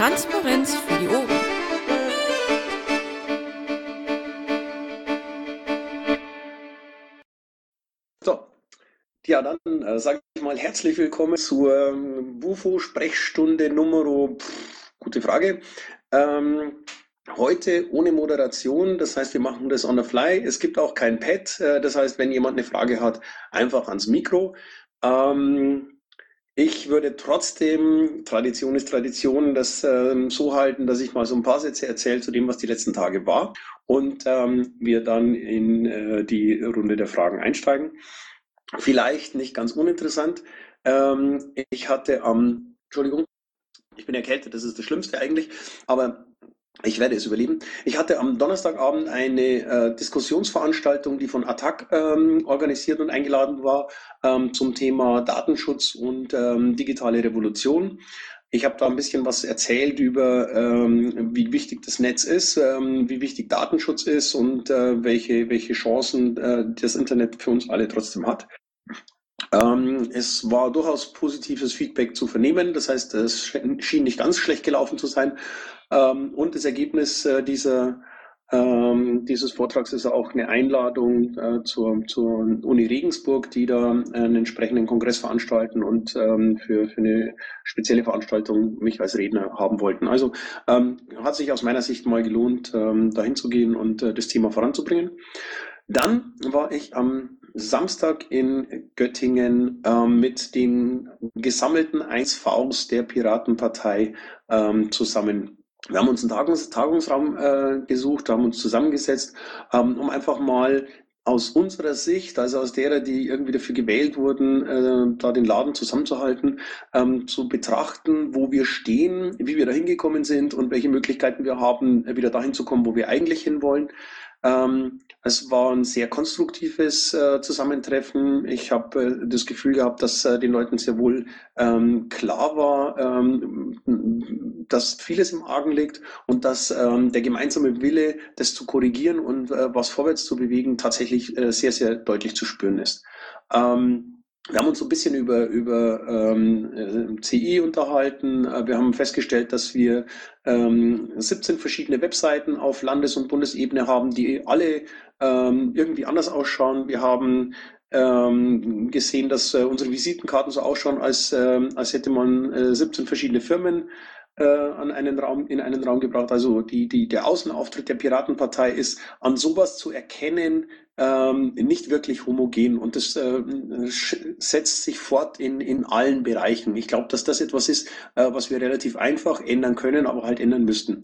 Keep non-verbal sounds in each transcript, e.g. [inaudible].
Transparenz für die Ohren. So, ja, dann äh, sage ich mal herzlich willkommen zur ähm, Bufo-Sprechstunde Nummer, gute Frage. Ähm, heute ohne Moderation, das heißt, wir machen das on the fly. Es gibt auch kein Pad, äh, das heißt, wenn jemand eine Frage hat, einfach ans Mikro. Ähm, ich würde trotzdem, Tradition ist Tradition, das ähm, so halten, dass ich mal so ein paar Sätze erzähle zu dem, was die letzten Tage war und ähm, wir dann in äh, die Runde der Fragen einsteigen. Vielleicht nicht ganz uninteressant. Ähm, ich hatte am, Entschuldigung, ich bin erkältet, das ist das Schlimmste eigentlich, aber ich werde es überleben. Ich hatte am Donnerstagabend eine äh, Diskussionsveranstaltung, die von Attac ähm, organisiert und eingeladen war, ähm, zum Thema Datenschutz und ähm, digitale Revolution. Ich habe da ein bisschen was erzählt über, ähm, wie wichtig das Netz ist, ähm, wie wichtig Datenschutz ist und äh, welche, welche Chancen äh, das Internet für uns alle trotzdem hat. Ähm, es war durchaus positives Feedback zu vernehmen. Das heißt, es schien nicht ganz schlecht gelaufen zu sein. Ähm, und das Ergebnis äh, dieser, ähm, dieses Vortrags ist auch eine Einladung äh, zur, zur Uni Regensburg, die da einen entsprechenden Kongress veranstalten und ähm, für, für eine spezielle Veranstaltung mich als Redner haben wollten. Also ähm, hat sich aus meiner Sicht mal gelohnt, ähm, dahin zu gehen und äh, das Thema voranzubringen. Dann war ich am Samstag in Göttingen ähm, mit den gesammelten 1Vs der Piratenpartei ähm, zusammen. Wir haben uns einen Tagungs Tagungsraum äh, gesucht, haben uns zusammengesetzt, ähm, um einfach mal aus unserer Sicht, also aus derer, die irgendwie dafür gewählt wurden, äh, da den Laden zusammenzuhalten, ähm, zu betrachten, wo wir stehen, wie wir da hingekommen sind und welche Möglichkeiten wir haben, wieder dahin zu kommen, wo wir eigentlich hinwollen. Ähm, es war ein sehr konstruktives äh, Zusammentreffen. Ich habe äh, das Gefühl gehabt, dass äh, den Leuten sehr wohl ähm, klar war, ähm, dass vieles im Argen liegt und dass ähm, der gemeinsame Wille, das zu korrigieren und äh, was vorwärts zu bewegen, tatsächlich äh, sehr, sehr deutlich zu spüren ist. Ähm, wir haben uns so ein bisschen über, über ähm, äh, CI unterhalten. Äh, wir haben festgestellt, dass wir ähm, 17 verschiedene Webseiten auf Landes- und Bundesebene haben, die alle ähm, irgendwie anders ausschauen. Wir haben ähm, gesehen, dass äh, unsere Visitenkarten so ausschauen, als, äh, als hätte man äh, 17 verschiedene Firmen äh, an einen Raum, in einen Raum gebracht. Also die, die, der Außenauftritt der Piratenpartei ist an sowas zu erkennen, ähm, nicht wirklich homogen und das äh, setzt sich fort in, in allen Bereichen. Ich glaube, dass das etwas ist, äh, was wir relativ einfach ändern können, aber halt ändern müssten.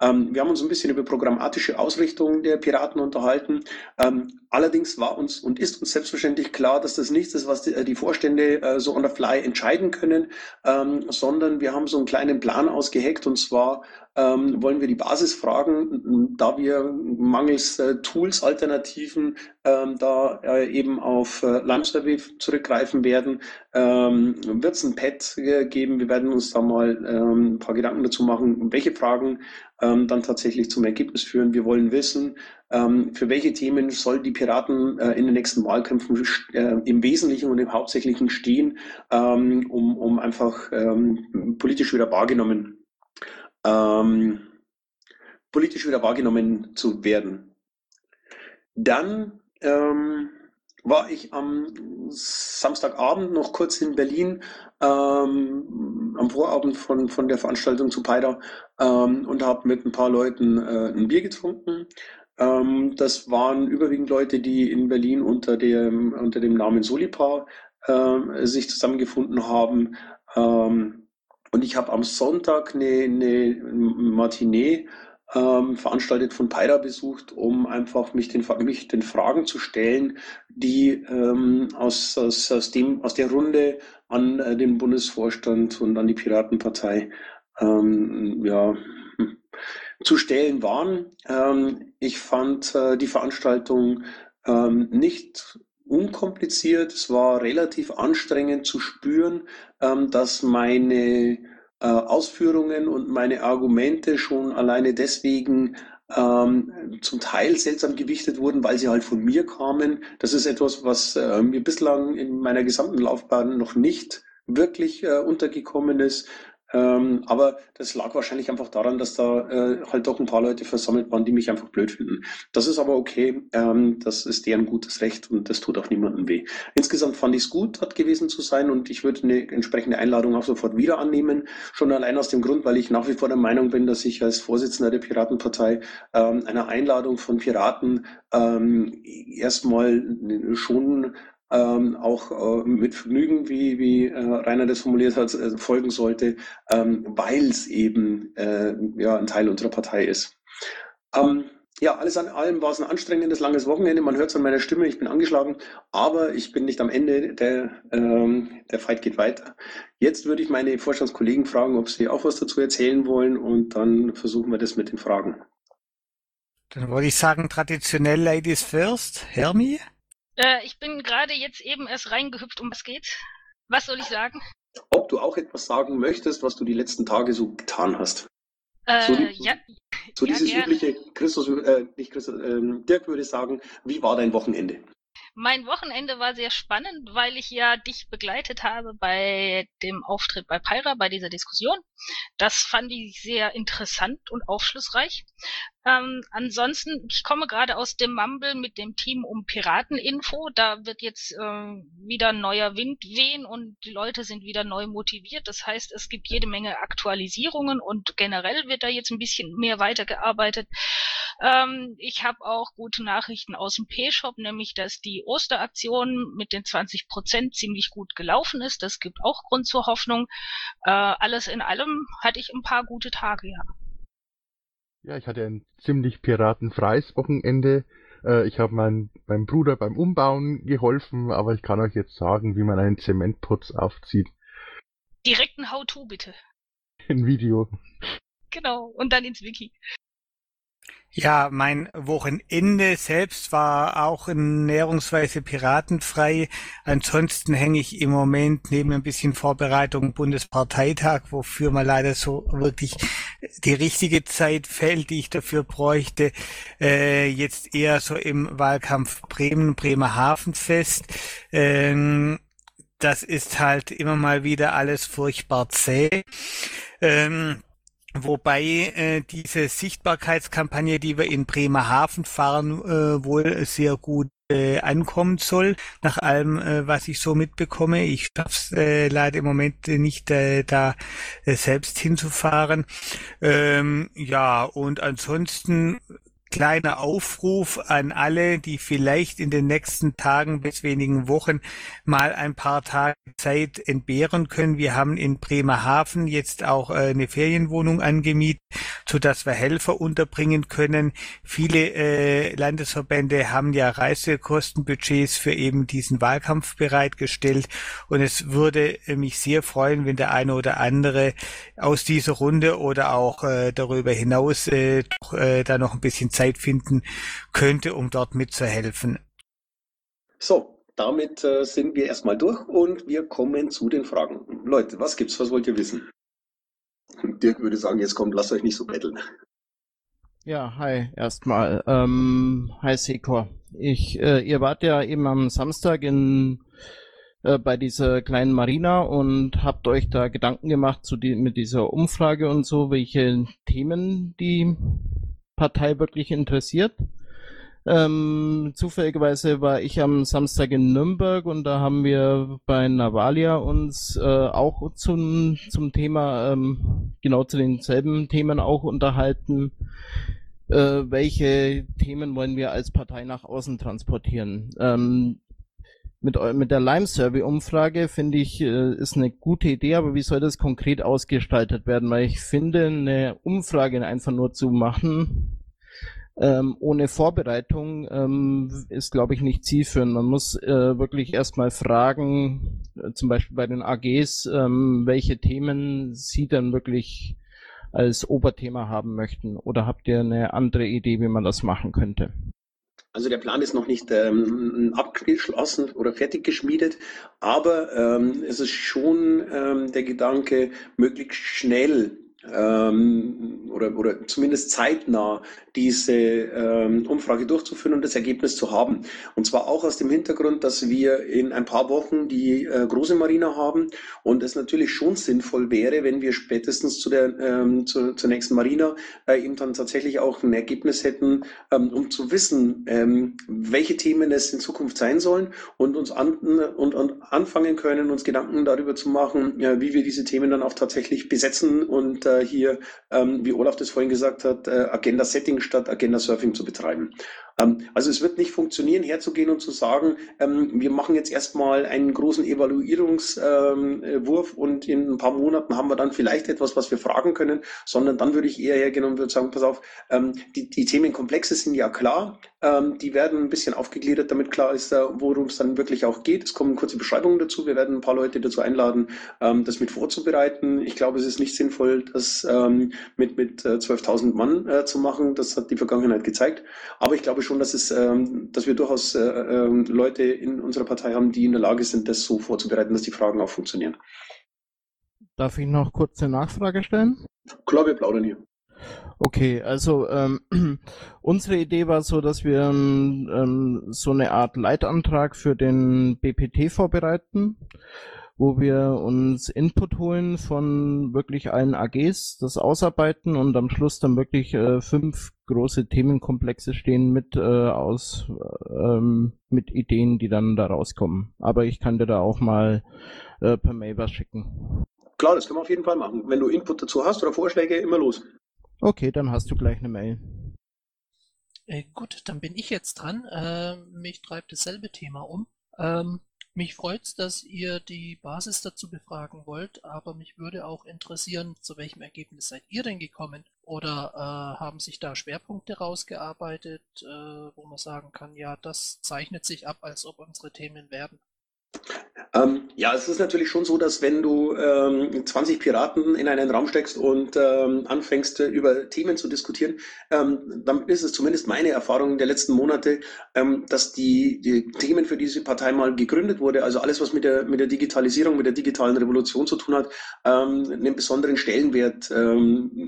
Ähm, wir haben uns ein bisschen über programmatische Ausrichtung der Piraten unterhalten. Ähm, allerdings war uns und ist uns selbstverständlich klar, dass das nichts ist, was die, die Vorstände äh, so on the fly entscheiden können, ähm, sondern wir haben so einen kleinen Plan ausgeheckt und zwar ähm, wollen wir die Basisfragen, da wir mangels äh, Tools, Alternativen ähm, da äh, eben auf äh, Lime-Survey zurückgreifen werden, ähm, wird es ein Pad geben. Wir werden uns da mal ähm, ein paar Gedanken dazu machen, welche Fragen ähm, dann tatsächlich zum Ergebnis führen. Wir wollen wissen, ähm, für welche Themen soll die Piraten äh, in den nächsten Wahlkämpfen äh, im Wesentlichen und im Hauptsächlichen stehen, um, um einfach politisch wieder wahrgenommen ähm, politisch wieder wahrgenommen zu werden. Dann ähm, war ich am Samstagabend noch kurz in Berlin, ähm, am Vorabend von, von der Veranstaltung zu Peida ähm, und habe mit ein paar Leuten äh, ein Bier getrunken. Ähm, das waren überwiegend Leute, die in Berlin unter dem, unter dem Namen Solipar äh, sich zusammengefunden haben. Und ich habe am Sonntag eine, eine Matinee ähm, veranstaltet von Peira besucht, um einfach mich den, mich den Fragen zu stellen, die ähm, aus, aus, aus, dem, aus der Runde an äh, den Bundesvorstand und an die Piratenpartei ähm, ja, zu stellen waren. Ähm, ich fand äh, die Veranstaltung ähm, nicht unkompliziert. Es war relativ anstrengend zu spüren, ähm, dass meine äh, Ausführungen und meine Argumente schon alleine deswegen ähm, zum Teil seltsam gewichtet wurden, weil sie halt von mir kamen. Das ist etwas, was äh, mir bislang in meiner gesamten Laufbahn noch nicht wirklich äh, untergekommen ist. Ähm, aber das lag wahrscheinlich einfach daran, dass da äh, halt doch ein paar Leute versammelt waren, die mich einfach blöd finden. Das ist aber okay. Ähm, das ist deren gutes Recht und das tut auch niemandem weh. Insgesamt fand ich es gut, dort gewesen zu sein und ich würde eine entsprechende Einladung auch sofort wieder annehmen. Schon allein aus dem Grund, weil ich nach wie vor der Meinung bin, dass ich als Vorsitzender der Piratenpartei ähm, einer Einladung von Piraten ähm, erstmal schon ähm, auch äh, mit Vergnügen, wie, wie äh, Rainer das formuliert hat, äh, folgen sollte, ähm, weil es eben äh, ja, ein Teil unserer Partei ist. Ähm, ja, alles an allem war es ein anstrengendes, langes Wochenende. Man hört es an meiner Stimme, ich bin angeschlagen, aber ich bin nicht am Ende. Der, ähm, der Fight geht weiter. Jetzt würde ich meine Vorstandskollegen fragen, ob sie auch was dazu erzählen wollen und dann versuchen wir das mit den Fragen. Dann würde ich sagen, traditionell Ladies first. Hermi? Äh, ich bin gerade jetzt eben erst reingehüpft, um was geht's. Was soll ich sagen? Ob du auch etwas sagen möchtest, was du die letzten Tage so getan hast. Äh, so, die, ja, so ja, dieses gerne. übliche, Christus, äh, nicht Christus, äh, Dirk würde sagen, wie war dein Wochenende? Mein Wochenende war sehr spannend, weil ich ja dich begleitet habe bei dem Auftritt bei Pyra, bei dieser Diskussion. Das fand ich sehr interessant und aufschlussreich. Ähm, ansonsten, ich komme gerade aus dem Mumble mit dem Team um Pirateninfo. Da wird jetzt äh, wieder neuer Wind wehen und die Leute sind wieder neu motiviert. Das heißt, es gibt jede Menge Aktualisierungen und generell wird da jetzt ein bisschen mehr weitergearbeitet. Ähm, ich habe auch gute Nachrichten aus dem P-Shop, nämlich dass die Osteraktion mit den 20 Prozent ziemlich gut gelaufen ist. Das gibt auch Grund zur Hoffnung. Äh, alles in allem hatte ich ein paar gute Tage, ja. Ja, ich hatte ein ziemlich piratenfreies Wochenende. Äh, ich habe mein, meinem Bruder beim Umbauen geholfen, aber ich kann euch jetzt sagen, wie man einen Zementputz aufzieht. Direkt ein How-To bitte. Ein Video. Genau, und dann ins Wiki. Ja, mein Wochenende selbst war auch näherungsweise piratenfrei. Ansonsten hänge ich im Moment neben ein bisschen Vorbereitung Bundesparteitag, wofür man leider so wirklich die richtige Zeit fällt, die ich dafür bräuchte. Äh, jetzt eher so im Wahlkampf Bremen, Bremerhavenfest. Ähm, das ist halt immer mal wieder alles furchtbar zäh. Ähm, Wobei äh, diese Sichtbarkeitskampagne, die wir in Bremerhaven fahren, äh, wohl sehr gut äh, ankommen soll, nach allem, äh, was ich so mitbekomme. Ich schaff's äh, leider im Moment nicht, äh, da äh, selbst hinzufahren. Ähm, ja, und ansonsten kleiner Aufruf an alle, die vielleicht in den nächsten Tagen bis wenigen Wochen mal ein paar Tage Zeit entbehren können. Wir haben in Bremerhaven jetzt auch äh, eine Ferienwohnung angemietet, so dass wir Helfer unterbringen können. Viele äh, Landesverbände haben ja Reisekostenbudgets für eben diesen Wahlkampf bereitgestellt und es würde mich sehr freuen, wenn der eine oder andere aus dieser Runde oder auch äh, darüber hinaus äh, doch, äh, da noch ein bisschen Zeit finden könnte, um dort mitzuhelfen. So, damit äh, sind wir erstmal durch und wir kommen zu den Fragen. Leute, was gibt's? Was wollt ihr wissen? [laughs] Dirk würde sagen, jetzt kommt, lasst euch nicht so betteln. Ja, hi, erstmal. Ähm, hi Sekor. Ich, äh, ihr wart ja eben am Samstag in äh, bei dieser kleinen Marina und habt euch da Gedanken gemacht zu die, mit dieser Umfrage und so, welche Themen die Partei wirklich interessiert. Ähm, zufälligerweise war ich am Samstag in Nürnberg und da haben wir bei Navalia uns äh, auch zum, zum Thema, ähm, genau zu denselben Themen auch unterhalten. Äh, welche Themen wollen wir als Partei nach außen transportieren? Ähm, mit, mit der Lime-Survey-Umfrage finde ich, äh, ist eine gute Idee, aber wie soll das konkret ausgestaltet werden? Weil ich finde, eine Umfrage einfach nur zu machen, ähm, ohne Vorbereitung, ähm, ist, glaube ich, nicht zielführend. Man muss äh, wirklich erstmal fragen, äh, zum Beispiel bei den AGs, ähm, welche Themen sie dann wirklich als Oberthema haben möchten. Oder habt ihr eine andere Idee, wie man das machen könnte? Also der Plan ist noch nicht ähm, abgeschlossen oder fertig geschmiedet, aber ähm, es ist schon ähm, der Gedanke, möglichst schnell ähm, oder, oder zumindest zeitnah diese ähm, Umfrage durchzuführen und das Ergebnis zu haben. Und zwar auch aus dem Hintergrund, dass wir in ein paar Wochen die äh, große Marina haben und es natürlich schon sinnvoll wäre, wenn wir spätestens zu der ähm, zu, zur nächsten Marina äh, eben dann tatsächlich auch ein Ergebnis hätten, ähm, um zu wissen, ähm, welche Themen es in Zukunft sein sollen und uns an, und, und anfangen können, uns Gedanken darüber zu machen, ja, wie wir diese Themen dann auch tatsächlich besetzen und äh, hier, ähm, wie Olaf das vorhin gesagt hat, äh, Agenda Setting statt Agenda Surfing zu betreiben. Ähm, also es wird nicht funktionieren, herzugehen und zu sagen, ähm, wir machen jetzt erstmal einen großen Evaluierungswurf und in ein paar Monaten haben wir dann vielleicht etwas, was wir fragen können, sondern dann würde ich eher hergehen und würde sagen, pass auf, ähm, die, die Themenkomplexe sind ja klar, die werden ein bisschen aufgegliedert, damit klar ist, äh, worum es dann wirklich auch geht. Es kommen kurze Beschreibungen dazu. Wir werden ein paar Leute dazu einladen, das mit vorzubereiten. Ich glaube, es ist nicht sinnvoll, das mit, mit 12.000 äh, Mann äh, zu machen. Das hat die Vergangenheit gezeigt. Aber ich glaube schon, dass, es, ähm, dass wir durchaus äh, äh, Leute in unserer Partei haben, die in der Lage sind, das so vorzubereiten, dass die Fragen auch funktionieren. Darf ich noch kurz eine Nachfrage stellen? Klar, wir plaudern hier. Okay, also ähm, [clears throat] unsere Idee war so, dass wir ähm, so eine Art Leitantrag für den BPT vorbereiten wo wir uns Input holen von wirklich allen AGs, das ausarbeiten und am Schluss dann wirklich äh, fünf große Themenkomplexe stehen mit äh, aus ähm, mit Ideen, die dann da rauskommen. Aber ich kann dir da auch mal äh, per Mail was schicken. Klar, das können wir auf jeden Fall machen. Wenn du Input dazu hast oder Vorschläge, immer los. Okay, dann hast du gleich eine Mail. Äh, gut, dann bin ich jetzt dran. Äh, mich treibt dasselbe Thema um. Ähm, mich freut's, dass ihr die Basis dazu befragen wollt, aber mich würde auch interessieren, zu welchem Ergebnis seid ihr denn gekommen? Oder äh, haben sich da Schwerpunkte rausgearbeitet, äh, wo man sagen kann, ja, das zeichnet sich ab, als ob unsere Themen werden? Ähm, ja, es ist natürlich schon so, dass wenn du ähm, 20 Piraten in einen Raum steckst und ähm, anfängst, äh, über Themen zu diskutieren, ähm, dann ist es zumindest meine Erfahrung der letzten Monate, ähm, dass die, die Themen für diese Partei mal gegründet wurde, also alles, was mit der, mit der Digitalisierung, mit der digitalen Revolution zu tun hat, ähm, einen besonderen Stellenwert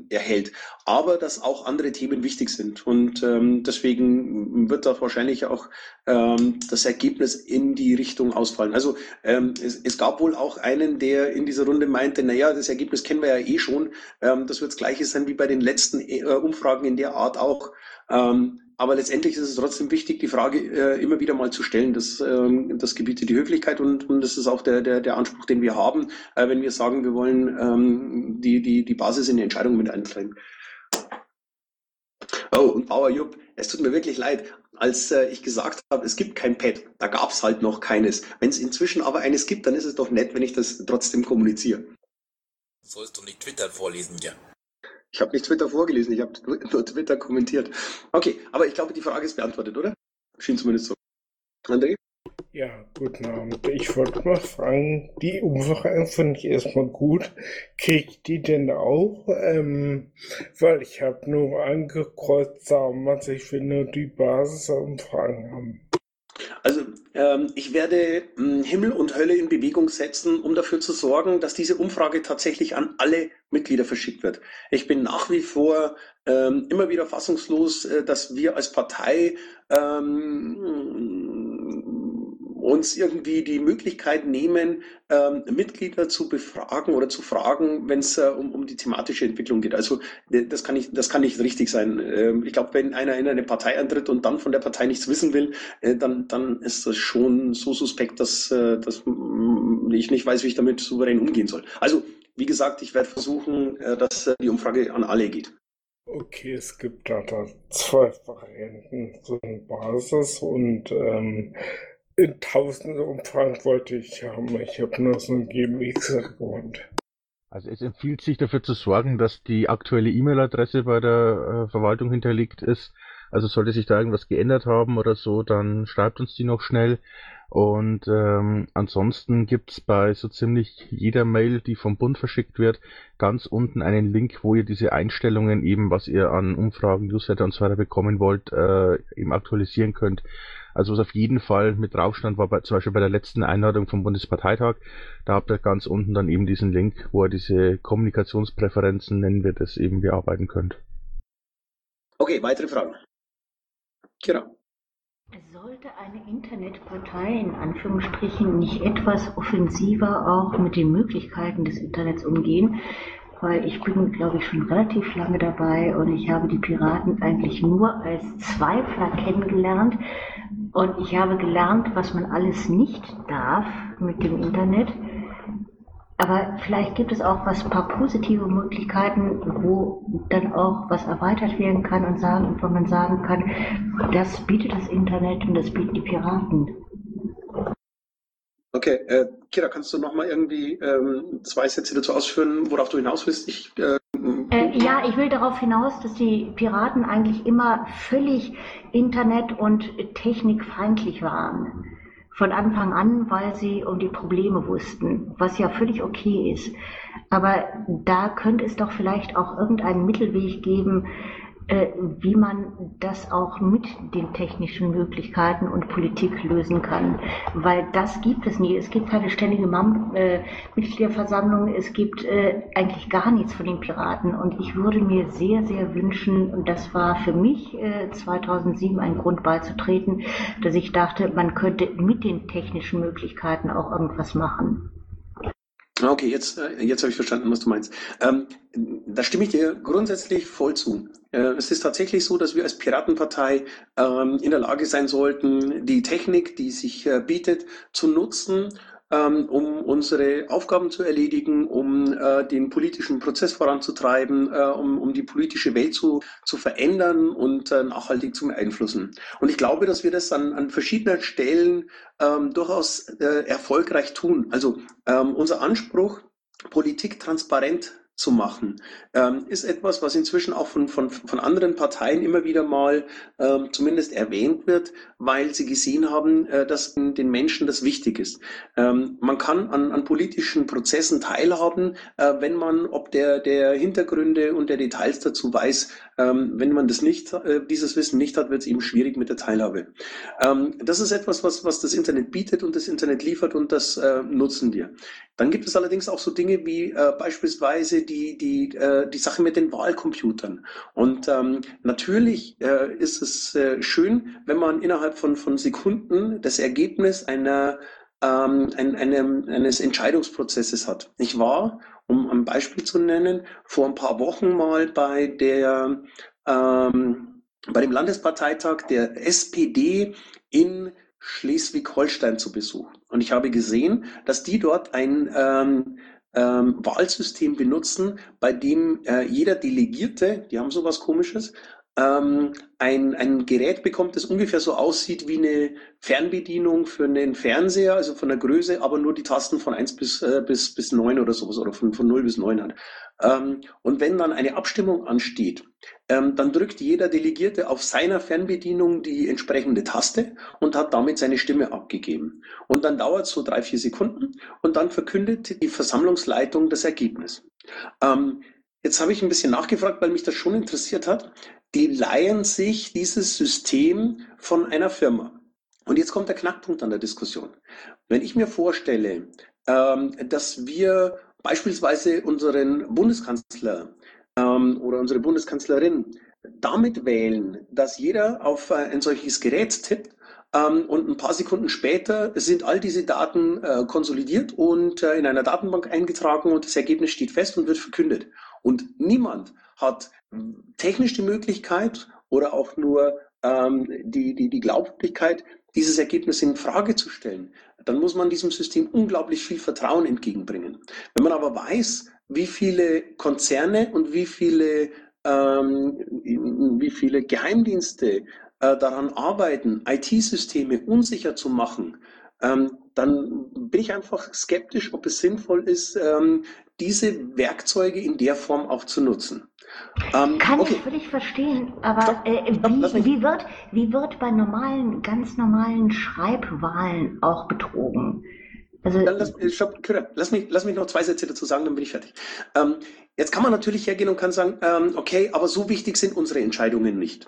erhält. Aber dass auch andere Themen wichtig sind. Und deswegen wird da wahrscheinlich auch das Ergebnis in die Richtung ausfallen. Also ähm, es, es, gab wohl auch einen, der in dieser Runde meinte, naja, das Ergebnis kennen wir ja eh schon. Ähm, das wird das gleiche sein wie bei den letzten äh, Umfragen in der Art auch. Ähm, aber letztendlich ist es trotzdem wichtig, die Frage äh, immer wieder mal zu stellen. Das, ähm, das gebietet die Höflichkeit und, und das ist auch der, der, der Anspruch, den wir haben, äh, wenn wir sagen, wir wollen ähm, die, die, die Basis in die Entscheidung mit eintreiben. Oh, und Bauer Jupp, es tut mir wirklich leid, als äh, ich gesagt habe, es gibt kein Pad, da gab es halt noch keines. Wenn es inzwischen aber eines gibt, dann ist es doch nett, wenn ich das trotzdem kommuniziere. Du sollst doch nicht Twitter vorlesen, ja. Ich habe nicht Twitter vorgelesen, ich habe nur Twitter kommentiert. Okay, aber ich glaube, die Frage ist beantwortet, oder? Schien zumindest so. André? Ja, guten Abend. Ich wollte mal fragen, die Umfrage finde ich erstmal gut. Kriegt die denn auch? Ähm, weil ich habe nur angekreuzt damals, ich will nur die Basisumfragen haben. Also ähm, ich werde äh, Himmel und Hölle in Bewegung setzen, um dafür zu sorgen, dass diese Umfrage tatsächlich an alle Mitglieder verschickt wird. Ich bin nach wie vor ähm, immer wieder fassungslos, äh, dass wir als Partei ähm, uns irgendwie die Möglichkeit nehmen, ähm, Mitglieder zu befragen oder zu fragen, wenn es äh, um, um die thematische Entwicklung geht. Also äh, das kann nicht, das kann nicht richtig sein. Ähm, ich glaube, wenn einer in eine Partei antritt und dann von der Partei nichts wissen will, äh, dann, dann ist das schon so suspekt, dass, äh, dass ich nicht weiß, wie ich damit souverän umgehen soll. Also wie gesagt, ich werde versuchen, äh, dass äh, die Umfrage an alle geht. Okay, es gibt da, da zwei Varianten, so eine Basis und ähm, in tausende Umfang wollte ich haben. Ich habe nur so ein GMX-Account. Also es empfiehlt sich dafür zu sorgen, dass die aktuelle E-Mail-Adresse bei der äh, Verwaltung hinterlegt ist, Also sollte sich da irgendwas geändert haben oder so, dann schreibt uns die noch schnell. Und ähm, ansonsten gibt's bei so ziemlich jeder Mail, die vom Bund verschickt wird, ganz unten einen Link, wo ihr diese Einstellungen eben, was ihr an Umfragen, Newsletter und so weiter bekommen wollt, äh, eben aktualisieren könnt. Also was auf jeden Fall mit drauf stand, war bei, zum Beispiel bei der letzten Einladung vom Bundesparteitag. Da habt ihr ganz unten dann eben diesen Link, wo ihr diese Kommunikationspräferenzen, nennen wir das, eben bearbeiten könnt. Okay, weitere Fragen? Kira. Sollte eine Internetpartei in Anführungsstrichen nicht etwas offensiver auch mit den Möglichkeiten des Internets umgehen? Weil ich bin, glaube ich, schon relativ lange dabei und ich habe die Piraten eigentlich nur als Zweifler kennengelernt. Und ich habe gelernt, was man alles nicht darf mit dem Internet. Aber vielleicht gibt es auch was paar positive Möglichkeiten, wo dann auch was erweitert werden kann und sagen, wo man sagen kann, das bietet das Internet und das bieten die Piraten. Okay, äh, Kira, kannst du noch mal irgendwie ähm, zwei Sätze dazu ausführen, worauf du hinaus willst? Ich, äh, äh, ja, ich will darauf hinaus, dass die Piraten eigentlich immer völlig internet- und technikfeindlich waren von Anfang an, weil sie um die Probleme wussten, was ja völlig okay ist. Aber da könnte es doch vielleicht auch irgendeinen Mittelweg geben, wie man das auch mit den technischen Möglichkeiten und Politik lösen kann. Weil das gibt es nie. Es gibt keine ständige Mam äh, Mitgliederversammlung, es gibt äh, eigentlich gar nichts von den Piraten. Und ich würde mir sehr, sehr wünschen, und das war für mich 2007 ein Grund beizutreten, dass ich dachte, man könnte mit den technischen Möglichkeiten auch irgendwas machen. Okay, jetzt, äh, jetzt habe ich verstanden, was du meinst. Ähm, da stimme ich dir grundsätzlich voll zu. Äh, es ist tatsächlich so, dass wir als Piratenpartei ähm, in der Lage sein sollten, die Technik, die sich äh, bietet, zu nutzen, ähm, um unsere Aufgaben zu erledigen, um äh, den politischen Prozess voranzutreiben, äh, um, um die politische Welt zu, zu verändern und äh, nachhaltig zu beeinflussen. Und ich glaube, dass wir das an, an verschiedenen Stellen ähm, durchaus äh, erfolgreich tun. Also ähm, unser Anspruch, Politik transparent zu machen, ähm, ist etwas, was inzwischen auch von, von, von anderen Parteien immer wieder mal ähm, zumindest erwähnt wird, weil sie gesehen haben, äh, dass den Menschen das wichtig ist. Ähm, man kann an, an politischen Prozessen teilhaben, äh, wenn man ob der, der Hintergründe und der Details dazu weiß. Ähm, wenn man das nicht, äh, dieses Wissen nicht hat, wird es eben schwierig mit der Teilhabe. Ähm, das ist etwas, was, was das Internet bietet und das Internet liefert und das äh, nutzen wir. Dann gibt es allerdings auch so Dinge wie äh, beispielsweise die, die, äh, die Sache mit den Wahlcomputern. Und ähm, natürlich äh, ist es äh, schön, wenn man innerhalb von, von Sekunden das Ergebnis einer ähm, ein, eine, eines Entscheidungsprozesses hat. Ich war, um ein Beispiel zu nennen, vor ein paar Wochen mal bei der ähm, bei dem Landesparteitag der SPD in Schleswig-Holstein zu Besuch. Und ich habe gesehen, dass die dort ein ähm, ähm, Wahlsystem benutzen, bei dem äh, jeder Delegierte, die haben sowas komisches, ähm, ein, ein Gerät bekommt, das ungefähr so aussieht wie eine Fernbedienung für einen Fernseher, also von der Größe, aber nur die Tasten von 1 bis, äh, bis, bis 9 oder sowas oder von, von 0 bis 9 hat. Ähm, und wenn dann eine Abstimmung ansteht, ähm, dann drückt jeder Delegierte auf seiner Fernbedienung die entsprechende Taste und hat damit seine Stimme abgegeben. Und dann dauert es so drei, vier Sekunden und dann verkündet die Versammlungsleitung das Ergebnis. Ähm, jetzt habe ich ein bisschen nachgefragt, weil mich das schon interessiert hat. Die leihen sich dieses System von einer Firma. Und jetzt kommt der Knackpunkt an der Diskussion. Wenn ich mir vorstelle, ähm, dass wir beispielsweise unseren Bundeskanzler ähm, oder unsere Bundeskanzlerin damit wählen, dass jeder auf äh, ein solches Gerät tippt ähm, und ein paar Sekunden später sind all diese Daten äh, konsolidiert und äh, in einer Datenbank eingetragen und das Ergebnis steht fest und wird verkündet. Und niemand hat technisch die Möglichkeit oder auch nur ähm, die, die, die Glaubwürdigkeit, dieses Ergebnis in Frage zu stellen. Dann muss man diesem System unglaublich viel Vertrauen entgegenbringen. Wenn man aber weiß, wie viele Konzerne und wie viele, ähm, wie viele Geheimdienste äh, daran arbeiten, IT-Systeme unsicher zu machen, ähm, dann bin ich einfach skeptisch, ob es sinnvoll ist, ähm, diese Werkzeuge in der Form auch zu nutzen. Ähm, Kann okay. ich völlig verstehen, aber äh, wie, wie, wird, wie wird bei normalen, ganz normalen Schreibwahlen auch betrogen? Also, dann lass, stopp, lass, mich, lass mich noch zwei Sätze dazu sagen, dann bin ich fertig. Ähm, Jetzt kann man natürlich hergehen und kann sagen, ähm, okay, aber so wichtig sind unsere Entscheidungen nicht.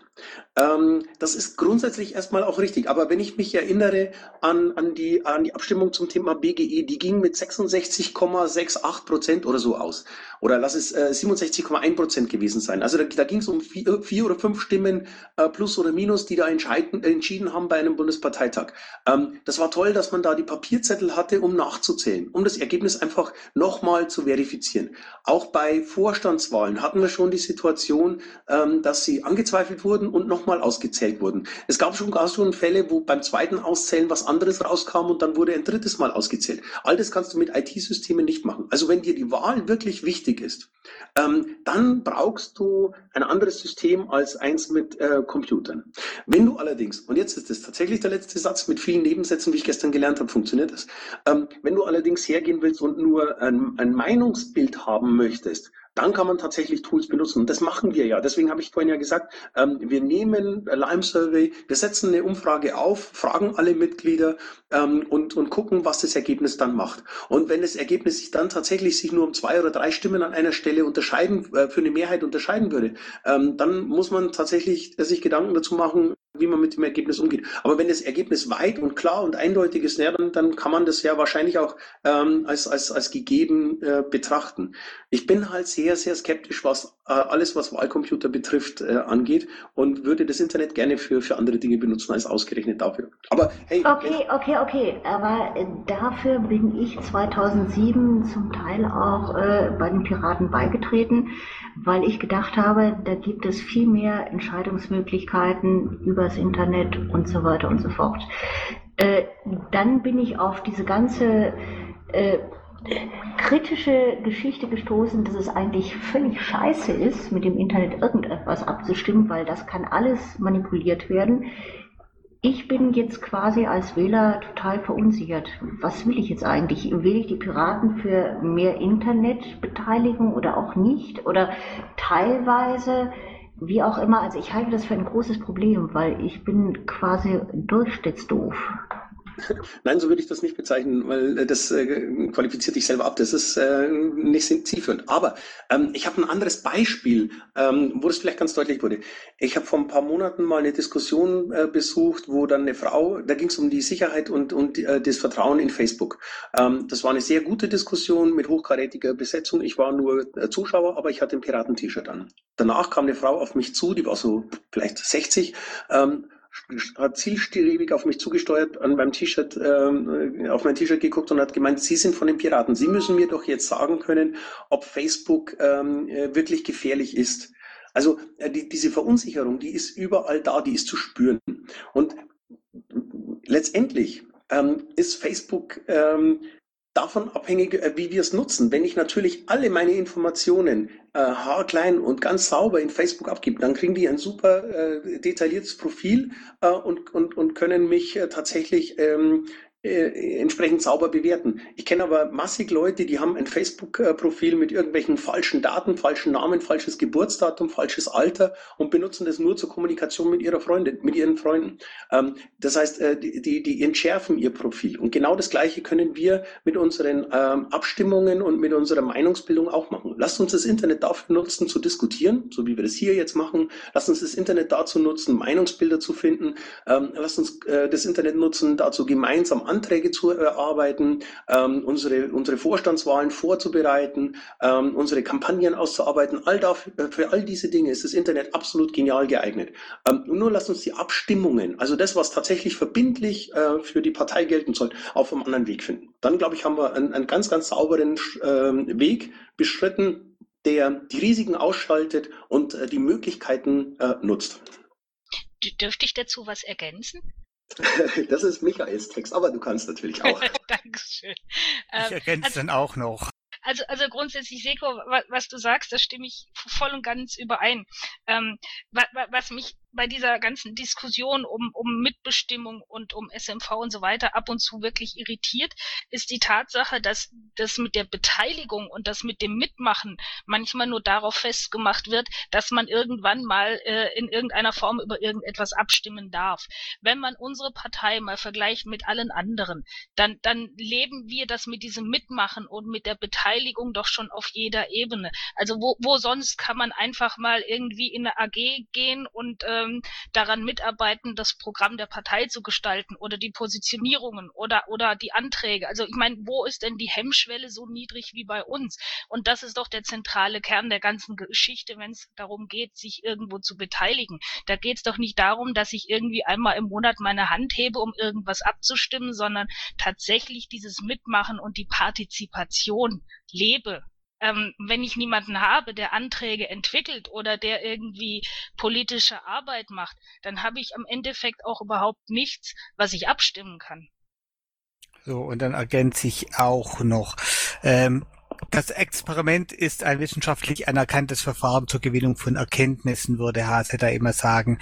Ähm, das ist grundsätzlich erstmal auch richtig. Aber wenn ich mich erinnere an, an, die, an die Abstimmung zum Thema BGE, die ging mit 66,68 Prozent oder so aus. Oder lass es äh, 67,1 Prozent gewesen sein. Also da, da ging es um vier, vier, oder fünf Stimmen äh, plus oder minus, die da entscheiden, entschieden haben bei einem Bundesparteitag. Ähm, das war toll, dass man da die Papierzettel hatte, um nachzuzählen, um das Ergebnis einfach nochmal zu verifizieren. Auch bei Vorstandswahlen hatten wir schon die Situation, ähm, dass sie angezweifelt wurden und nochmal ausgezählt wurden. Es gab schon gar schon Fälle, wo beim zweiten Auszählen was anderes rauskam und dann wurde ein drittes Mal ausgezählt. All das kannst du mit IT-Systemen nicht machen. Also wenn dir die Wahl wirklich wichtig ist, ähm, dann brauchst du ein anderes System als eins mit äh, Computern. Wenn du allerdings, und jetzt ist das tatsächlich der letzte Satz mit vielen Nebensätzen, wie ich gestern gelernt habe, funktioniert das. Ähm, wenn du allerdings hergehen willst und nur ein, ein Meinungsbild haben möchtest, dann kann man tatsächlich Tools benutzen. Und das machen wir ja. Deswegen habe ich vorhin ja gesagt, ähm, wir nehmen Lime Survey, wir setzen eine Umfrage auf, fragen alle Mitglieder ähm, und, und gucken, was das Ergebnis dann macht. Und wenn das Ergebnis sich dann tatsächlich sich nur um zwei oder drei Stimmen an einer Stelle unterscheiden, äh, für eine Mehrheit unterscheiden würde, ähm, dann muss man tatsächlich äh, sich Gedanken dazu machen, wie man mit dem Ergebnis umgeht. Aber wenn das Ergebnis weit und klar und eindeutig ist, ja, dann, dann kann man das ja wahrscheinlich auch ähm, als, als, als gegeben äh, betrachten. Ich bin halt sehr, sehr skeptisch, was äh, alles, was Wahlcomputer betrifft, äh, angeht und würde das Internet gerne für, für andere Dinge benutzen als ausgerechnet dafür. Aber hey. Okay, okay, okay. Aber äh, dafür bin ich 2007 zum Teil auch äh, bei den Piraten beigetreten, weil ich gedacht habe, da gibt es viel mehr Entscheidungsmöglichkeiten übers Internet und so weiter und so fort. Äh, dann bin ich auf diese ganze äh, kritische Geschichte gestoßen, dass es eigentlich völlig scheiße ist, mit dem Internet irgendetwas abzustimmen, weil das kann alles manipuliert werden. Ich bin jetzt quasi als Wähler total verunsichert. Was will ich jetzt eigentlich? Will ich die Piraten für mehr Internetbeteiligung oder auch nicht? Oder teilweise, wie auch immer. Also ich halte das für ein großes Problem, weil ich bin quasi durchschnittsdoof. [laughs] Nein, so würde ich das nicht bezeichnen, weil äh, das äh, qualifiziert dich selber ab. Das ist äh, nicht zielführend. Aber ähm, ich habe ein anderes Beispiel, ähm, wo das vielleicht ganz deutlich wurde. Ich habe vor ein paar Monaten mal eine Diskussion äh, besucht, wo dann eine Frau, da ging es um die Sicherheit und, und äh, das Vertrauen in Facebook. Ähm, das war eine sehr gute Diskussion mit hochkarätiger Besetzung. Ich war nur äh, Zuschauer, aber ich hatte ein Piraten-T-Shirt an. Danach kam eine Frau auf mich zu, die war so vielleicht 60. Hat zielstrebig auf mich zugesteuert, an meinem T-Shirt, äh, auf mein T-Shirt geguckt und hat gemeint, Sie sind von den Piraten. Sie müssen mir doch jetzt sagen können, ob Facebook ähm, äh, wirklich gefährlich ist. Also äh, die, diese Verunsicherung, die ist überall da, die ist zu spüren. Und letztendlich ähm, ist Facebook ähm, davon abhängig, äh, wie wir es nutzen. Wenn ich natürlich alle meine Informationen äh, haarklein und ganz sauber in Facebook abgebe, dann kriegen die ein super äh, detailliertes Profil äh, und, und, und können mich äh, tatsächlich ähm, äh, entsprechend sauber bewerten. Ich kenne aber massig Leute, die haben ein Facebook-Profil mit irgendwelchen falschen Daten, falschen Namen, falsches Geburtsdatum, falsches Alter und benutzen das nur zur Kommunikation mit ihrer Freundin, mit ihren Freunden. Ähm, das heißt, äh, die, die, die entschärfen ihr Profil. Und genau das Gleiche können wir mit unseren ähm, Abstimmungen und mit unserer Meinungsbildung auch machen. Lasst uns das Internet dafür nutzen, zu diskutieren, so wie wir das hier jetzt machen. Lasst uns das Internet dazu nutzen, Meinungsbilder zu finden. Ähm, lasst uns äh, das Internet nutzen, dazu gemeinsam Anträge zu erarbeiten, ähm, unsere, unsere Vorstandswahlen vorzubereiten, ähm, unsere Kampagnen auszuarbeiten. All dafür, äh, für all diese Dinge ist das Internet absolut genial geeignet. Ähm, nur lasst uns die Abstimmungen, also das, was tatsächlich verbindlich äh, für die Partei gelten soll, auf einem anderen Weg finden. Dann, glaube ich, haben wir einen, einen ganz, ganz sauberen äh, Weg beschritten, der die Risiken ausschaltet und äh, die Möglichkeiten äh, nutzt. Dürfte ich dazu was ergänzen? [laughs] Das ist Michaels Text, aber du kannst natürlich auch. [laughs] Dankeschön. Ich ergänze also, dann auch noch. Also, also grundsätzlich, Seko, was, was, du sagst, das stimme ich voll und ganz überein. Ähm, was, was mich bei dieser ganzen Diskussion um, um Mitbestimmung und um SMV und so weiter ab und zu wirklich irritiert, ist die Tatsache, dass das mit der Beteiligung und das mit dem Mitmachen manchmal nur darauf festgemacht wird, dass man irgendwann mal äh, in irgendeiner Form über irgendetwas abstimmen darf. Wenn man unsere Partei mal vergleicht mit allen anderen, dann, dann leben wir das mit diesem Mitmachen und mit der Beteiligung doch schon auf jeder Ebene. Also wo, wo sonst kann man einfach mal irgendwie in eine AG gehen und ähm, daran mitarbeiten, das Programm der Partei zu gestalten oder die Positionierungen oder, oder die Anträge. Also ich meine, wo ist denn die Hemmschwelle so niedrig wie bei uns? Und das ist doch der zentrale Kern der ganzen Geschichte, wenn es darum geht, sich irgendwo zu beteiligen. Da geht es doch nicht darum, dass ich irgendwie einmal im Monat meine Hand hebe, um irgendwas abzustimmen, sondern tatsächlich dieses Mitmachen und die Partizipation lebe ähm, wenn ich niemanden habe, der Anträge entwickelt oder der irgendwie politische Arbeit macht, dann habe ich am Endeffekt auch überhaupt nichts, was ich abstimmen kann. So, und dann ergänze ich auch noch, ähm, das Experiment ist ein wissenschaftlich anerkanntes Verfahren zur Gewinnung von Erkenntnissen, würde Hase da immer sagen.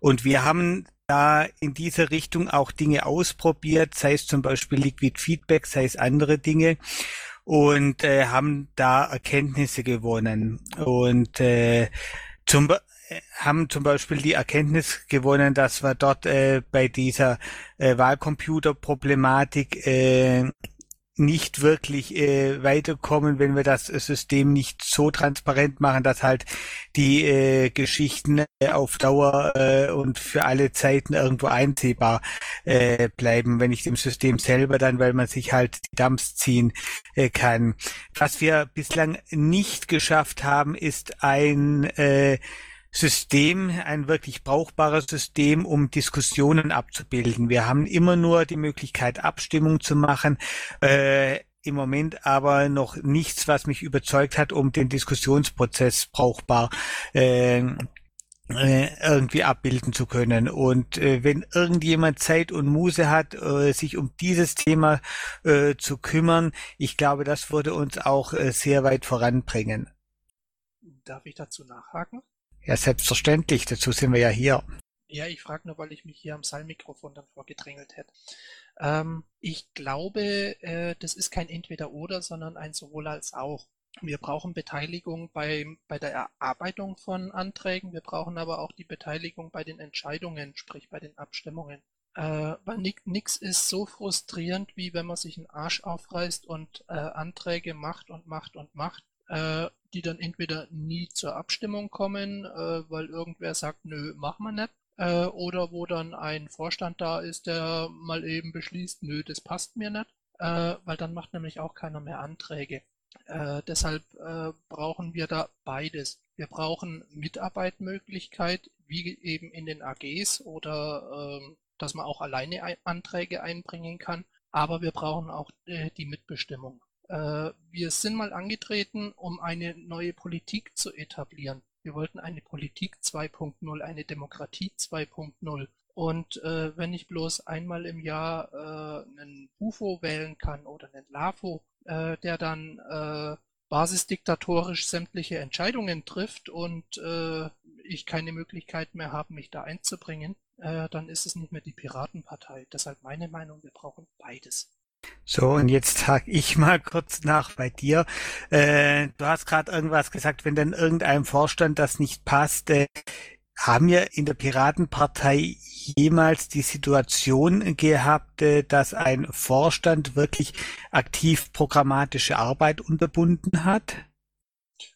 Und wir haben da in diese Richtung auch Dinge ausprobiert, sei es zum Beispiel Liquid Feedback, sei es andere Dinge und äh, haben da Erkenntnisse gewonnen. Und äh, zum haben zum Beispiel die Erkenntnis gewonnen, dass wir dort äh, bei dieser äh, Wahlcomputer-Problematik äh, nicht wirklich äh, weiterkommen, wenn wir das System nicht so transparent machen, dass halt die äh, Geschichten äh, auf Dauer äh, und für alle Zeiten irgendwo einsehbar äh, bleiben, wenn nicht im System selber dann, weil man sich halt die Dumps ziehen äh, kann. Was wir bislang nicht geschafft haben, ist ein äh, System, ein wirklich brauchbares System, um Diskussionen abzubilden. Wir haben immer nur die Möglichkeit, Abstimmung zu machen. Äh, im Moment aber noch nichts, was mich überzeugt hat, um den Diskussionsprozess brauchbar äh, äh, irgendwie abbilden zu können. Und äh, wenn irgendjemand Zeit und Muße hat, äh, sich um dieses Thema äh, zu kümmern, ich glaube, das würde uns auch äh, sehr weit voranbringen. Darf ich dazu nachhaken? Ja, selbstverständlich. Dazu sind wir ja hier. Ja, ich frage nur, weil ich mich hier am Saalmikrofon dann vorgedrängelt hätte. Ähm, ich glaube, äh, das ist kein Entweder-Oder, sondern ein sowohl als auch. Wir brauchen Beteiligung bei, bei der Erarbeitung von Anträgen. Wir brauchen aber auch die Beteiligung bei den Entscheidungen, sprich bei den Abstimmungen. Äh, weil nichts ist so frustrierend, wie wenn man sich einen Arsch aufreißt und äh, Anträge macht und macht und macht äh, die dann entweder nie zur Abstimmung kommen, äh, weil irgendwer sagt, nö, machen wir nicht, äh, oder wo dann ein Vorstand da ist, der mal eben beschließt, nö, das passt mir nicht, äh, weil dann macht nämlich auch keiner mehr Anträge. Äh, deshalb äh, brauchen wir da beides. Wir brauchen Mitarbeitmöglichkeit, wie eben in den AGs oder äh, dass man auch alleine ein Anträge einbringen kann, aber wir brauchen auch äh, die Mitbestimmung. Äh, wir sind mal angetreten, um eine neue Politik zu etablieren. Wir wollten eine Politik 2.0, eine Demokratie 2.0. Und äh, wenn ich bloß einmal im Jahr äh, einen UFO wählen kann oder einen LAFO, äh, der dann äh, basisdiktatorisch sämtliche Entscheidungen trifft und äh, ich keine Möglichkeit mehr habe, mich da einzubringen, äh, dann ist es nicht mehr die Piratenpartei. Deshalb meine Meinung, wir brauchen beides. So, und jetzt hake ich mal kurz nach bei dir. Äh, du hast gerade irgendwas gesagt, wenn dann irgendeinem Vorstand das nicht passt. Äh, haben wir in der Piratenpartei jemals die Situation gehabt, äh, dass ein Vorstand wirklich aktiv programmatische Arbeit unterbunden hat?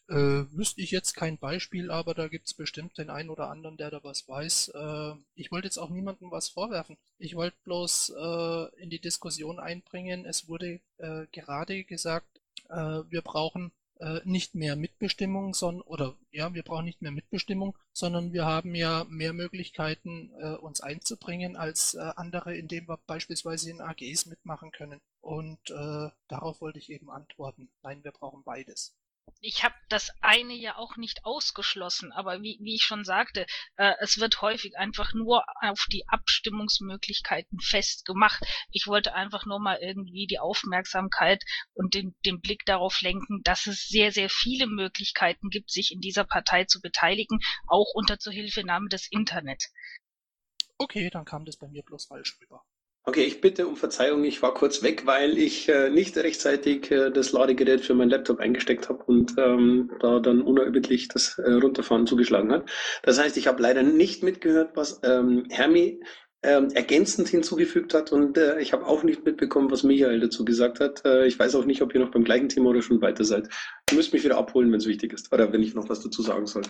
Äh, wüsste ich jetzt kein Beispiel, aber da gibt's bestimmt den einen oder anderen, der da was weiß. Äh, ich wollte jetzt auch niemandem was vorwerfen. Ich wollte bloß äh, in die Diskussion einbringen. Es wurde äh, gerade gesagt, äh, wir brauchen äh, nicht mehr Mitbestimmung, sondern oder ja, wir brauchen nicht mehr Mitbestimmung, sondern wir haben ja mehr Möglichkeiten, äh, uns einzubringen als äh, andere, indem wir beispielsweise in AGs mitmachen können. Und äh, darauf wollte ich eben antworten. Nein, wir brauchen beides. Ich habe das eine ja auch nicht ausgeschlossen, aber wie, wie ich schon sagte, äh, es wird häufig einfach nur auf die Abstimmungsmöglichkeiten festgemacht. Ich wollte einfach nur mal irgendwie die Aufmerksamkeit und den, den Blick darauf lenken, dass es sehr, sehr viele Möglichkeiten gibt, sich in dieser Partei zu beteiligen, auch unter Zuhilfenahme des Internet. Okay, dann kam das bei mir bloß falsch rüber. Okay, ich bitte um Verzeihung, ich war kurz weg, weil ich äh, nicht rechtzeitig äh, das Ladegerät für meinen Laptop eingesteckt habe und ähm, da dann unerbittlich das äh, Runterfahren zugeschlagen hat. Das heißt, ich habe leider nicht mitgehört, was ähm, Hermi ähm, ergänzend hinzugefügt hat und äh, ich habe auch nicht mitbekommen, was Michael dazu gesagt hat. Äh, ich weiß auch nicht, ob ihr noch beim gleichen Thema oder schon weiter seid. Ihr müsst mich wieder abholen, wenn es wichtig ist oder wenn ich noch was dazu sagen soll.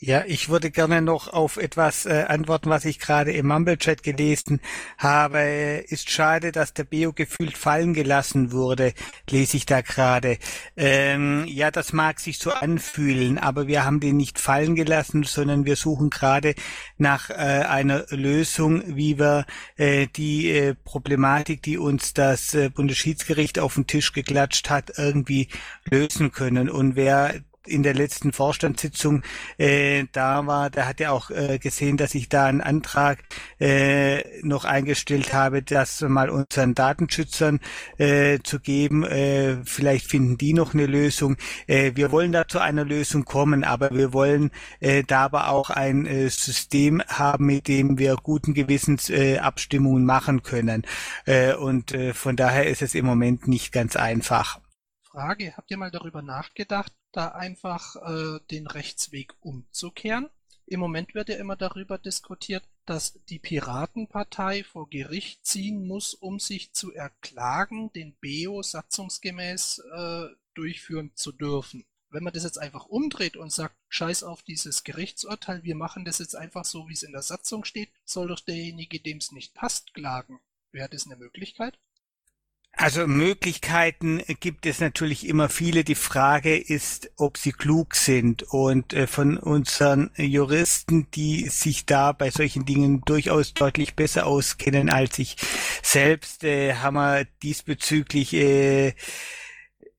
Ja, ich würde gerne noch auf etwas äh, antworten, was ich gerade im Mumble-Chat gelesen habe. Ist schade, dass der Beo gefühlt fallen gelassen wurde, lese ich da gerade. Ähm, ja, das mag sich so anfühlen, aber wir haben den nicht fallen gelassen, sondern wir suchen gerade nach äh, einer Lösung, wie wir äh, die äh, Problematik, die uns das äh, Bundesschiedsgericht auf den Tisch geklatscht hat, irgendwie lösen können. Und wer in der letzten Vorstandssitzung äh, da war, der hat ja auch äh, gesehen, dass ich da einen Antrag äh, noch eingestellt habe, das mal unseren Datenschützern äh, zu geben. Äh, vielleicht finden die noch eine Lösung. Äh, wir wollen da zu einer Lösung kommen, aber wir wollen äh, da aber auch ein äh, System haben, mit dem wir guten Gewissens äh, Abstimmungen machen können. Äh, und äh, von daher ist es im Moment nicht ganz einfach. Frage, habt ihr mal darüber nachgedacht, da einfach äh, den Rechtsweg umzukehren? Im Moment wird ja immer darüber diskutiert, dass die Piratenpartei vor Gericht ziehen muss, um sich zu erklagen, den BEO satzungsgemäß äh, durchführen zu dürfen. Wenn man das jetzt einfach umdreht und sagt, scheiß auf dieses Gerichtsurteil, wir machen das jetzt einfach so, wie es in der Satzung steht, soll doch derjenige, dem es nicht passt, klagen. Wäre das eine Möglichkeit? Also Möglichkeiten gibt es natürlich immer viele. Die Frage ist, ob sie klug sind. Und äh, von unseren Juristen, die sich da bei solchen Dingen durchaus deutlich besser auskennen als ich selbst, äh, haben wir diesbezüglich äh,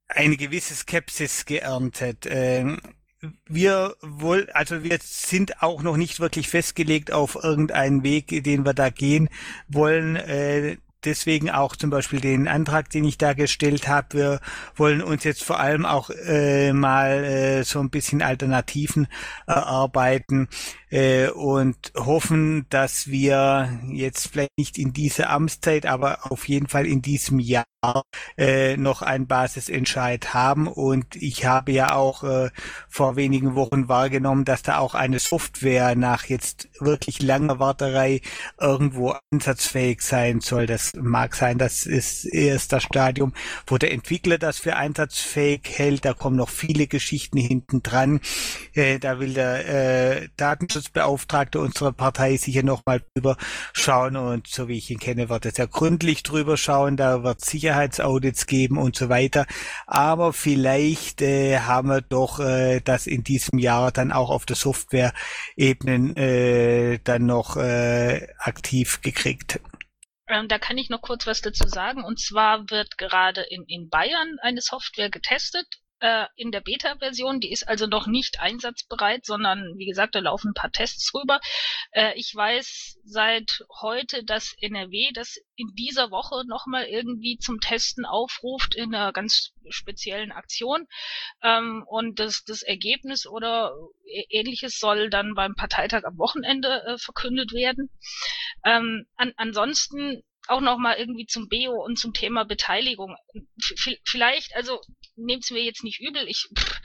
eine gewisse Skepsis geerntet. Ähm, wir wohl, also wir sind auch noch nicht wirklich festgelegt auf irgendeinen Weg, den wir da gehen wollen. Deswegen auch zum Beispiel den Antrag, den ich da gestellt habe. Wir wollen uns jetzt vor allem auch äh, mal äh, so ein bisschen Alternativen erarbeiten äh, und hoffen, dass wir jetzt vielleicht nicht in dieser Amtszeit, aber auf jeden Fall in diesem Jahr äh, noch einen Basisentscheid haben. Und ich habe ja auch äh, vor wenigen Wochen wahrgenommen, dass da auch eine Software nach jetzt wirklich langer Warterei irgendwo einsatzfähig sein soll. Das mag sein, das ist erst das Stadium, wo der Entwickler das für einsatzfähig hält. Da kommen noch viele Geschichten hinten dran. Äh, da will der äh, Datenschutzbeauftragte unserer Partei sicher nochmal drüber schauen und so wie ich ihn kenne, wird er sehr gründlich drüber schauen. Da wird sicher Sicherheitsaudits geben und so weiter. Aber vielleicht äh, haben wir doch äh, das in diesem Jahr dann auch auf der Software-Ebene äh, dann noch äh, aktiv gekriegt. Ähm, da kann ich noch kurz was dazu sagen. Und zwar wird gerade in, in Bayern eine Software getestet, äh, in der Beta-Version. Die ist also noch nicht einsatzbereit, sondern wie gesagt, da laufen ein paar Tests rüber. Äh, ich weiß seit heute, dass NRW das in dieser Woche nochmal irgendwie zum Testen aufruft in einer ganz speziellen Aktion. Ähm, und das, das Ergebnis oder ähnliches soll dann beim Parteitag am Wochenende äh, verkündet werden. Ähm, an, ansonsten auch noch mal irgendwie zum Beo und zum Thema Beteiligung. V vielleicht, also nehmt's mir jetzt nicht übel, ich pff,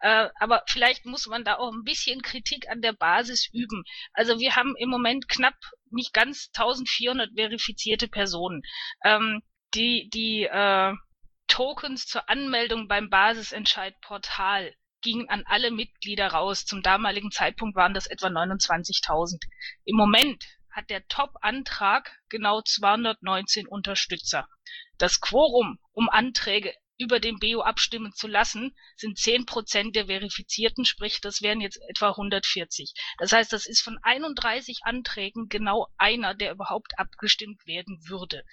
äh, aber vielleicht muss man da auch ein bisschen Kritik an der Basis üben. Also wir haben im Moment knapp nicht ganz 1400 verifizierte Personen. Ähm, die die äh, Tokens zur Anmeldung beim Basisentscheidportal gingen an alle Mitglieder raus. Zum damaligen Zeitpunkt waren das etwa 29.000. Im Moment hat der Top-Antrag genau 219 Unterstützer. Das Quorum, um Anträge über den BO abstimmen zu lassen, sind 10 Prozent der Verifizierten, sprich, das wären jetzt etwa 140. Das heißt, das ist von 31 Anträgen genau einer, der überhaupt abgestimmt werden würde.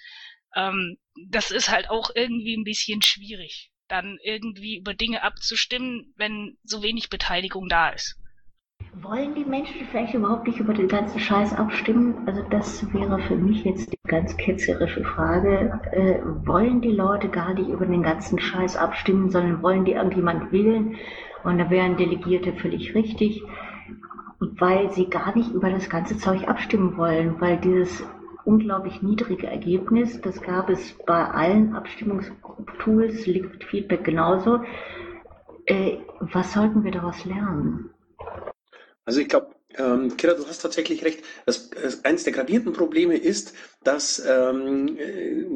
Ähm, das ist halt auch irgendwie ein bisschen schwierig. dann irgendwie über Dinge abzustimmen, wenn so wenig Beteiligung da ist. Wollen die Menschen vielleicht überhaupt nicht über den ganzen Scheiß abstimmen? Also das wäre für mich jetzt die ganz ketzerische Frage. Äh, wollen die Leute gar nicht über den ganzen Scheiß abstimmen, sondern wollen die irgendjemand wählen? Und da wären Delegierte völlig richtig, weil sie gar nicht über das ganze Zeug abstimmen wollen, weil dieses unglaublich niedrige Ergebnis, das gab es bei allen Abstimmungstools, Liquid Feedback genauso. Äh, was sollten wir daraus lernen? Also ich glaube, ähm, Kira, du hast tatsächlich recht. Das, das, eines der gravierenden Probleme ist, dass ähm, äh,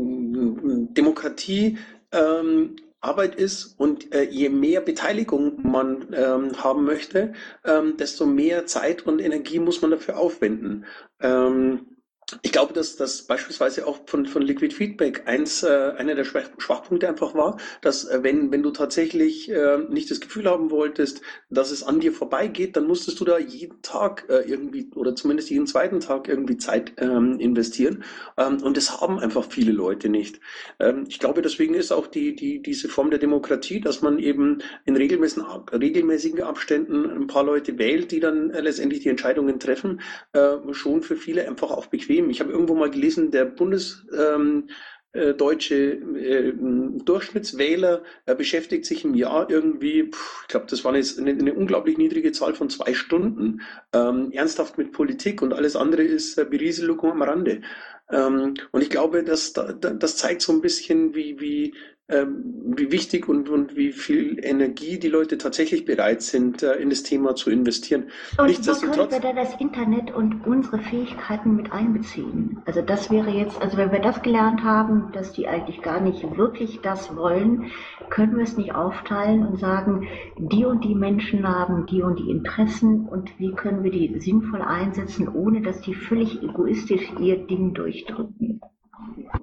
Demokratie ähm, Arbeit ist und äh, je mehr Beteiligung man ähm, haben möchte, ähm, desto mehr Zeit und Energie muss man dafür aufwenden. Ähm, ich glaube, dass das beispielsweise auch von, von Liquid Feedback eins, äh, einer der Schwach Schwachpunkte einfach war, dass äh, wenn, wenn du tatsächlich äh, nicht das Gefühl haben wolltest, dass es an dir vorbeigeht, dann musstest du da jeden Tag äh, irgendwie oder zumindest jeden zweiten Tag irgendwie Zeit ähm, investieren. Ähm, und das haben einfach viele Leute nicht. Ähm, ich glaube, deswegen ist auch die, die, diese Form der Demokratie, dass man eben in regelmäßigen, regelmäßigen Abständen ein paar Leute wählt, die dann äh, letztendlich die Entscheidungen treffen, äh, schon für viele einfach auch bequem Problem. Ich habe irgendwo mal gelesen, der Bundes ähm, äh, äh, Durchschnittswähler äh, beschäftigt sich im Jahr irgendwie, pff, ich glaube, das war eine, eine, eine, unglaublich niedrige Zahl von zwei Stunden, ähm, ernsthaft mit Politik und alles andere ist äh, Berieselung am Rande. Ähm, und ich glaube, dass, das zeigt so ein bisschen, wie, wie, ähm, wie wichtig und, und wie viel Energie die Leute tatsächlich bereit sind, äh, in das Thema zu investieren. Und wie können wir da das Internet und unsere Fähigkeiten mit einbeziehen? Also das wäre jetzt, also wenn wir das gelernt haben, dass die eigentlich gar nicht wirklich das wollen, können wir es nicht aufteilen und sagen, die und die Menschen haben die und die Interessen und wie können wir die sinnvoll einsetzen, ohne dass die völlig egoistisch ihr Ding durchdrücken.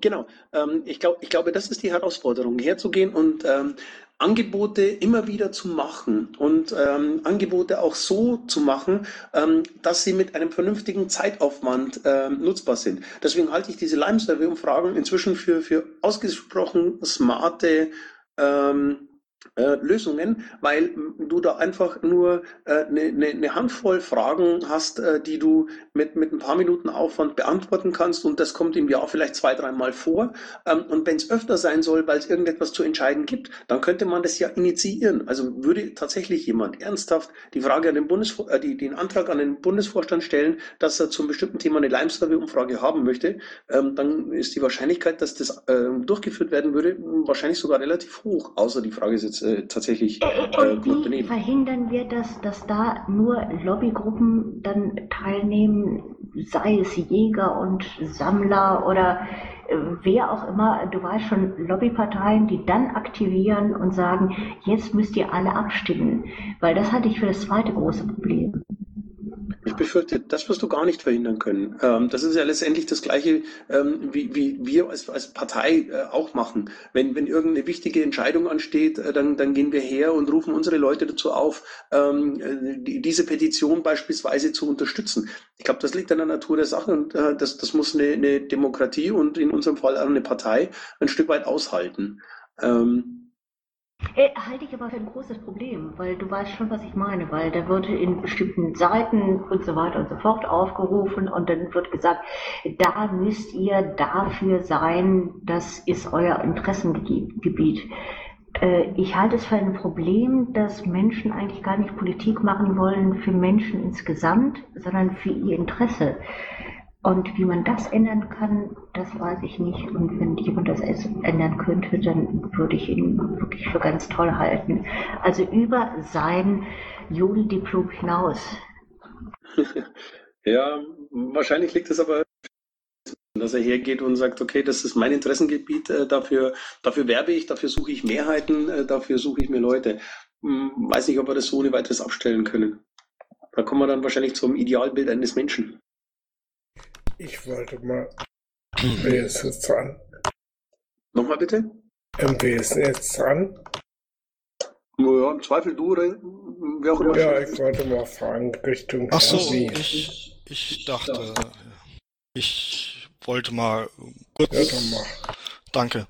Genau. Ähm, ich, glaub, ich glaube, das ist die Herausforderung, herzugehen und ähm, Angebote immer wieder zu machen und ähm, Angebote auch so zu machen, ähm, dass sie mit einem vernünftigen Zeitaufwand ähm, nutzbar sind. Deswegen halte ich diese Lime-Survey-Umfragen inzwischen für, für ausgesprochen smarte ähm, äh, Lösungen, weil du da einfach nur eine äh, ne, ne, ne Handvoll Fragen hast, äh, die du mit, mit ein paar Minuten Aufwand beantworten kannst und das kommt im Jahr vielleicht zwei, dreimal vor. Ähm, und wenn es öfter sein soll, weil es irgendetwas zu entscheiden gibt, dann könnte man das ja initiieren. Also würde tatsächlich jemand ernsthaft die Frage an den Bundesvor äh, die, den Antrag an den Bundesvorstand stellen, dass er zum bestimmten Thema eine Lime-Survey-Umfrage haben möchte, ähm, dann ist die Wahrscheinlichkeit, dass das äh, durchgeführt werden würde, wahrscheinlich sogar relativ hoch, außer die Frage ist jetzt äh, tatsächlich äh, Und wie verhindern wir das, dass da nur Lobbygruppen dann teilnehmen, sei es Jäger und Sammler oder äh, wer auch immer, du weißt schon, Lobbyparteien, die dann aktivieren und sagen, jetzt müsst ihr alle abstimmen. Weil das hatte ich für das zweite große Problem. Ich befürchte, das wirst du gar nicht verhindern können. Ähm, das ist ja letztendlich das Gleiche, ähm, wie, wie wir als, als Partei äh, auch machen. Wenn, wenn irgendeine wichtige Entscheidung ansteht, äh, dann, dann gehen wir her und rufen unsere Leute dazu auf, ähm, äh, die, diese Petition beispielsweise zu unterstützen. Ich glaube, das liegt an der Natur der Sache und äh, das, das muss eine, eine Demokratie und in unserem Fall auch eine Partei ein Stück weit aushalten. Ähm, äh, halte ich aber für ein großes Problem, weil du weißt schon, was ich meine, weil da wird in bestimmten Seiten und so weiter und so fort aufgerufen und dann wird gesagt, da müsst ihr dafür sein, das ist euer Interessengebiet. Äh, ich halte es für ein Problem, dass Menschen eigentlich gar nicht Politik machen wollen für Menschen insgesamt, sondern für ihr Interesse. Und wie man das ändern kann, das weiß ich nicht. Und wenn jemand das ändern könnte, dann würde ich ihn wirklich für ganz toll halten. Also über sein Jugenddiplom hinaus. [laughs] ja, wahrscheinlich liegt es aber dass er hergeht und sagt, okay, das ist mein Interessengebiet, äh, dafür, dafür werbe ich, dafür suche ich Mehrheiten, äh, dafür suche ich mir Leute. Hm, weiß nicht, ob wir das so ohne weiteres abstellen können. Da kommen wir dann wahrscheinlich zum Idealbild eines Menschen. Ich wollte mal. Wer ist jetzt dran? Nochmal bitte? Ist jetzt dran? Ja, im Zweifel du oder wer auch immer. Ja, ich wollte mal fragen Richtung Ach so, ich, ich dachte, ich wollte mal kurz. Ja, dann mach. Danke.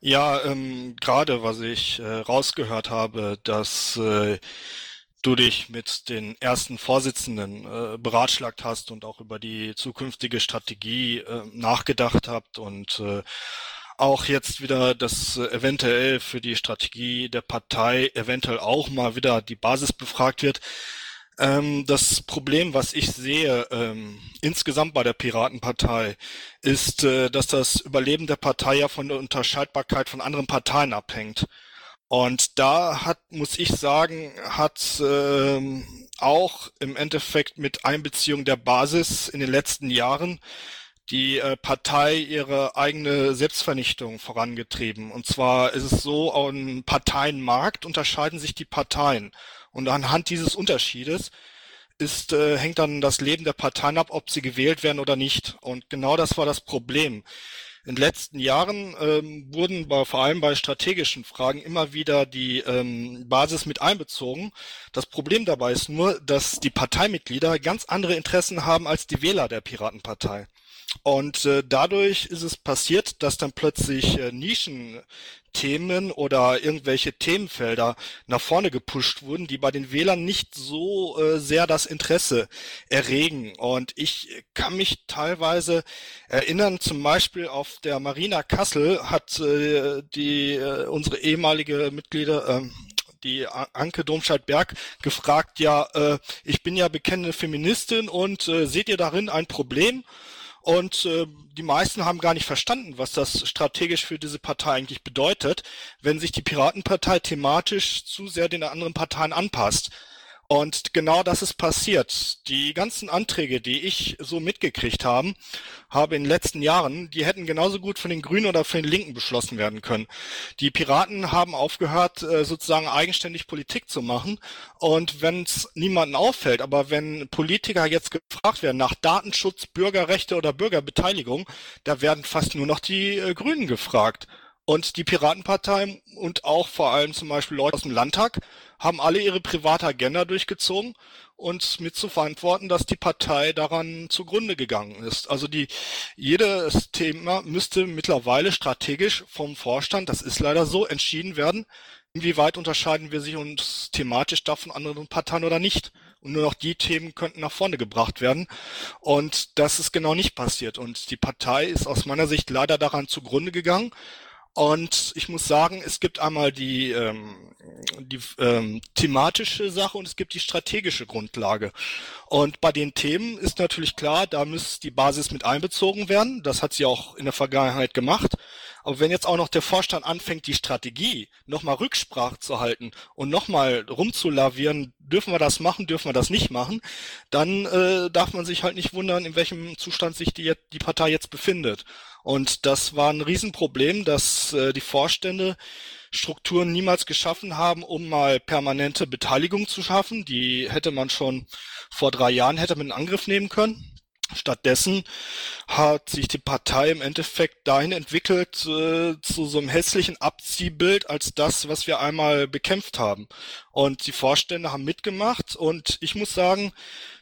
Ja, ähm, gerade was ich äh, rausgehört habe, dass äh, du dich mit den ersten Vorsitzenden äh, beratschlagt hast und auch über die zukünftige Strategie äh, nachgedacht habt und äh, auch jetzt wieder das äh, eventuell für die Strategie der Partei eventuell auch mal wieder die Basis befragt wird. Ähm, das Problem, was ich sehe ähm, insgesamt bei der Piratenpartei, ist, äh, dass das Überleben der Partei ja von der Unterscheidbarkeit von anderen Parteien abhängt. Und da hat, muss ich sagen, hat ähm, auch im Endeffekt mit Einbeziehung der Basis in den letzten Jahren die äh, Partei ihre eigene Selbstvernichtung vorangetrieben. Und zwar ist es so, am Parteienmarkt unterscheiden sich die Parteien. Und anhand dieses Unterschiedes ist, äh, hängt dann das Leben der Parteien ab, ob sie gewählt werden oder nicht. Und genau das war das Problem. In den letzten Jahren ähm, wurden bei, vor allem bei strategischen Fragen immer wieder die ähm, Basis mit einbezogen. Das Problem dabei ist nur, dass die Parteimitglieder ganz andere Interessen haben als die Wähler der Piratenpartei. Und äh, dadurch ist es passiert, dass dann plötzlich äh, Nischenthemen oder irgendwelche Themenfelder nach vorne gepusht wurden, die bei den Wählern nicht so äh, sehr das Interesse erregen. Und ich kann mich teilweise erinnern, zum Beispiel auf der Marina Kassel hat äh, die äh, unsere ehemalige Mitglieder äh, die Anke Domscheit-Berg gefragt, ja, äh, ich bin ja bekennende Feministin und äh, seht ihr darin ein Problem? Und äh, die meisten haben gar nicht verstanden, was das strategisch für diese Partei eigentlich bedeutet, wenn sich die Piratenpartei thematisch zu sehr den anderen Parteien anpasst. Und genau das ist passiert. Die ganzen Anträge, die ich so mitgekriegt haben, habe in den letzten Jahren, die hätten genauso gut von den Grünen oder von den Linken beschlossen werden können. Die Piraten haben aufgehört, äh, sozusagen eigenständig Politik zu machen. Und wenn es niemanden auffällt, aber wenn Politiker jetzt gefragt werden nach Datenschutz, Bürgerrechte oder Bürgerbeteiligung, da werden fast nur noch die äh, Grünen gefragt. Und die Piratenpartei und auch vor allem zum Beispiel Leute aus dem Landtag haben alle ihre private Agenda durchgezogen und mit zu verantworten, dass die Partei daran zugrunde gegangen ist. Also die, jedes Thema müsste mittlerweile strategisch vom Vorstand, das ist leider so, entschieden werden, inwieweit unterscheiden wir sich uns thematisch davon anderen Parteien oder nicht. Und nur noch die Themen könnten nach vorne gebracht werden. Und das ist genau nicht passiert. Und die Partei ist aus meiner Sicht leider daran zugrunde gegangen. Und ich muss sagen, es gibt einmal die, ähm, die ähm, thematische Sache und es gibt die strategische Grundlage. Und bei den Themen ist natürlich klar, da muss die Basis mit einbezogen werden. Das hat sie auch in der Vergangenheit gemacht. Aber wenn jetzt auch noch der Vorstand anfängt, die Strategie nochmal Rücksprache zu halten und nochmal rumzulavieren, dürfen wir das machen, dürfen wir das nicht machen, dann äh, darf man sich halt nicht wundern, in welchem Zustand sich die, die Partei jetzt befindet. Und das war ein Riesenproblem, dass äh, die Vorstände Strukturen niemals geschaffen haben, um mal permanente Beteiligung zu schaffen. Die hätte man schon vor drei Jahren hätte man in Angriff nehmen können. Stattdessen hat sich die Partei im Endeffekt dahin entwickelt äh, zu so einem hässlichen Abziehbild als das, was wir einmal bekämpft haben. Und die Vorstände haben mitgemacht und ich muss sagen,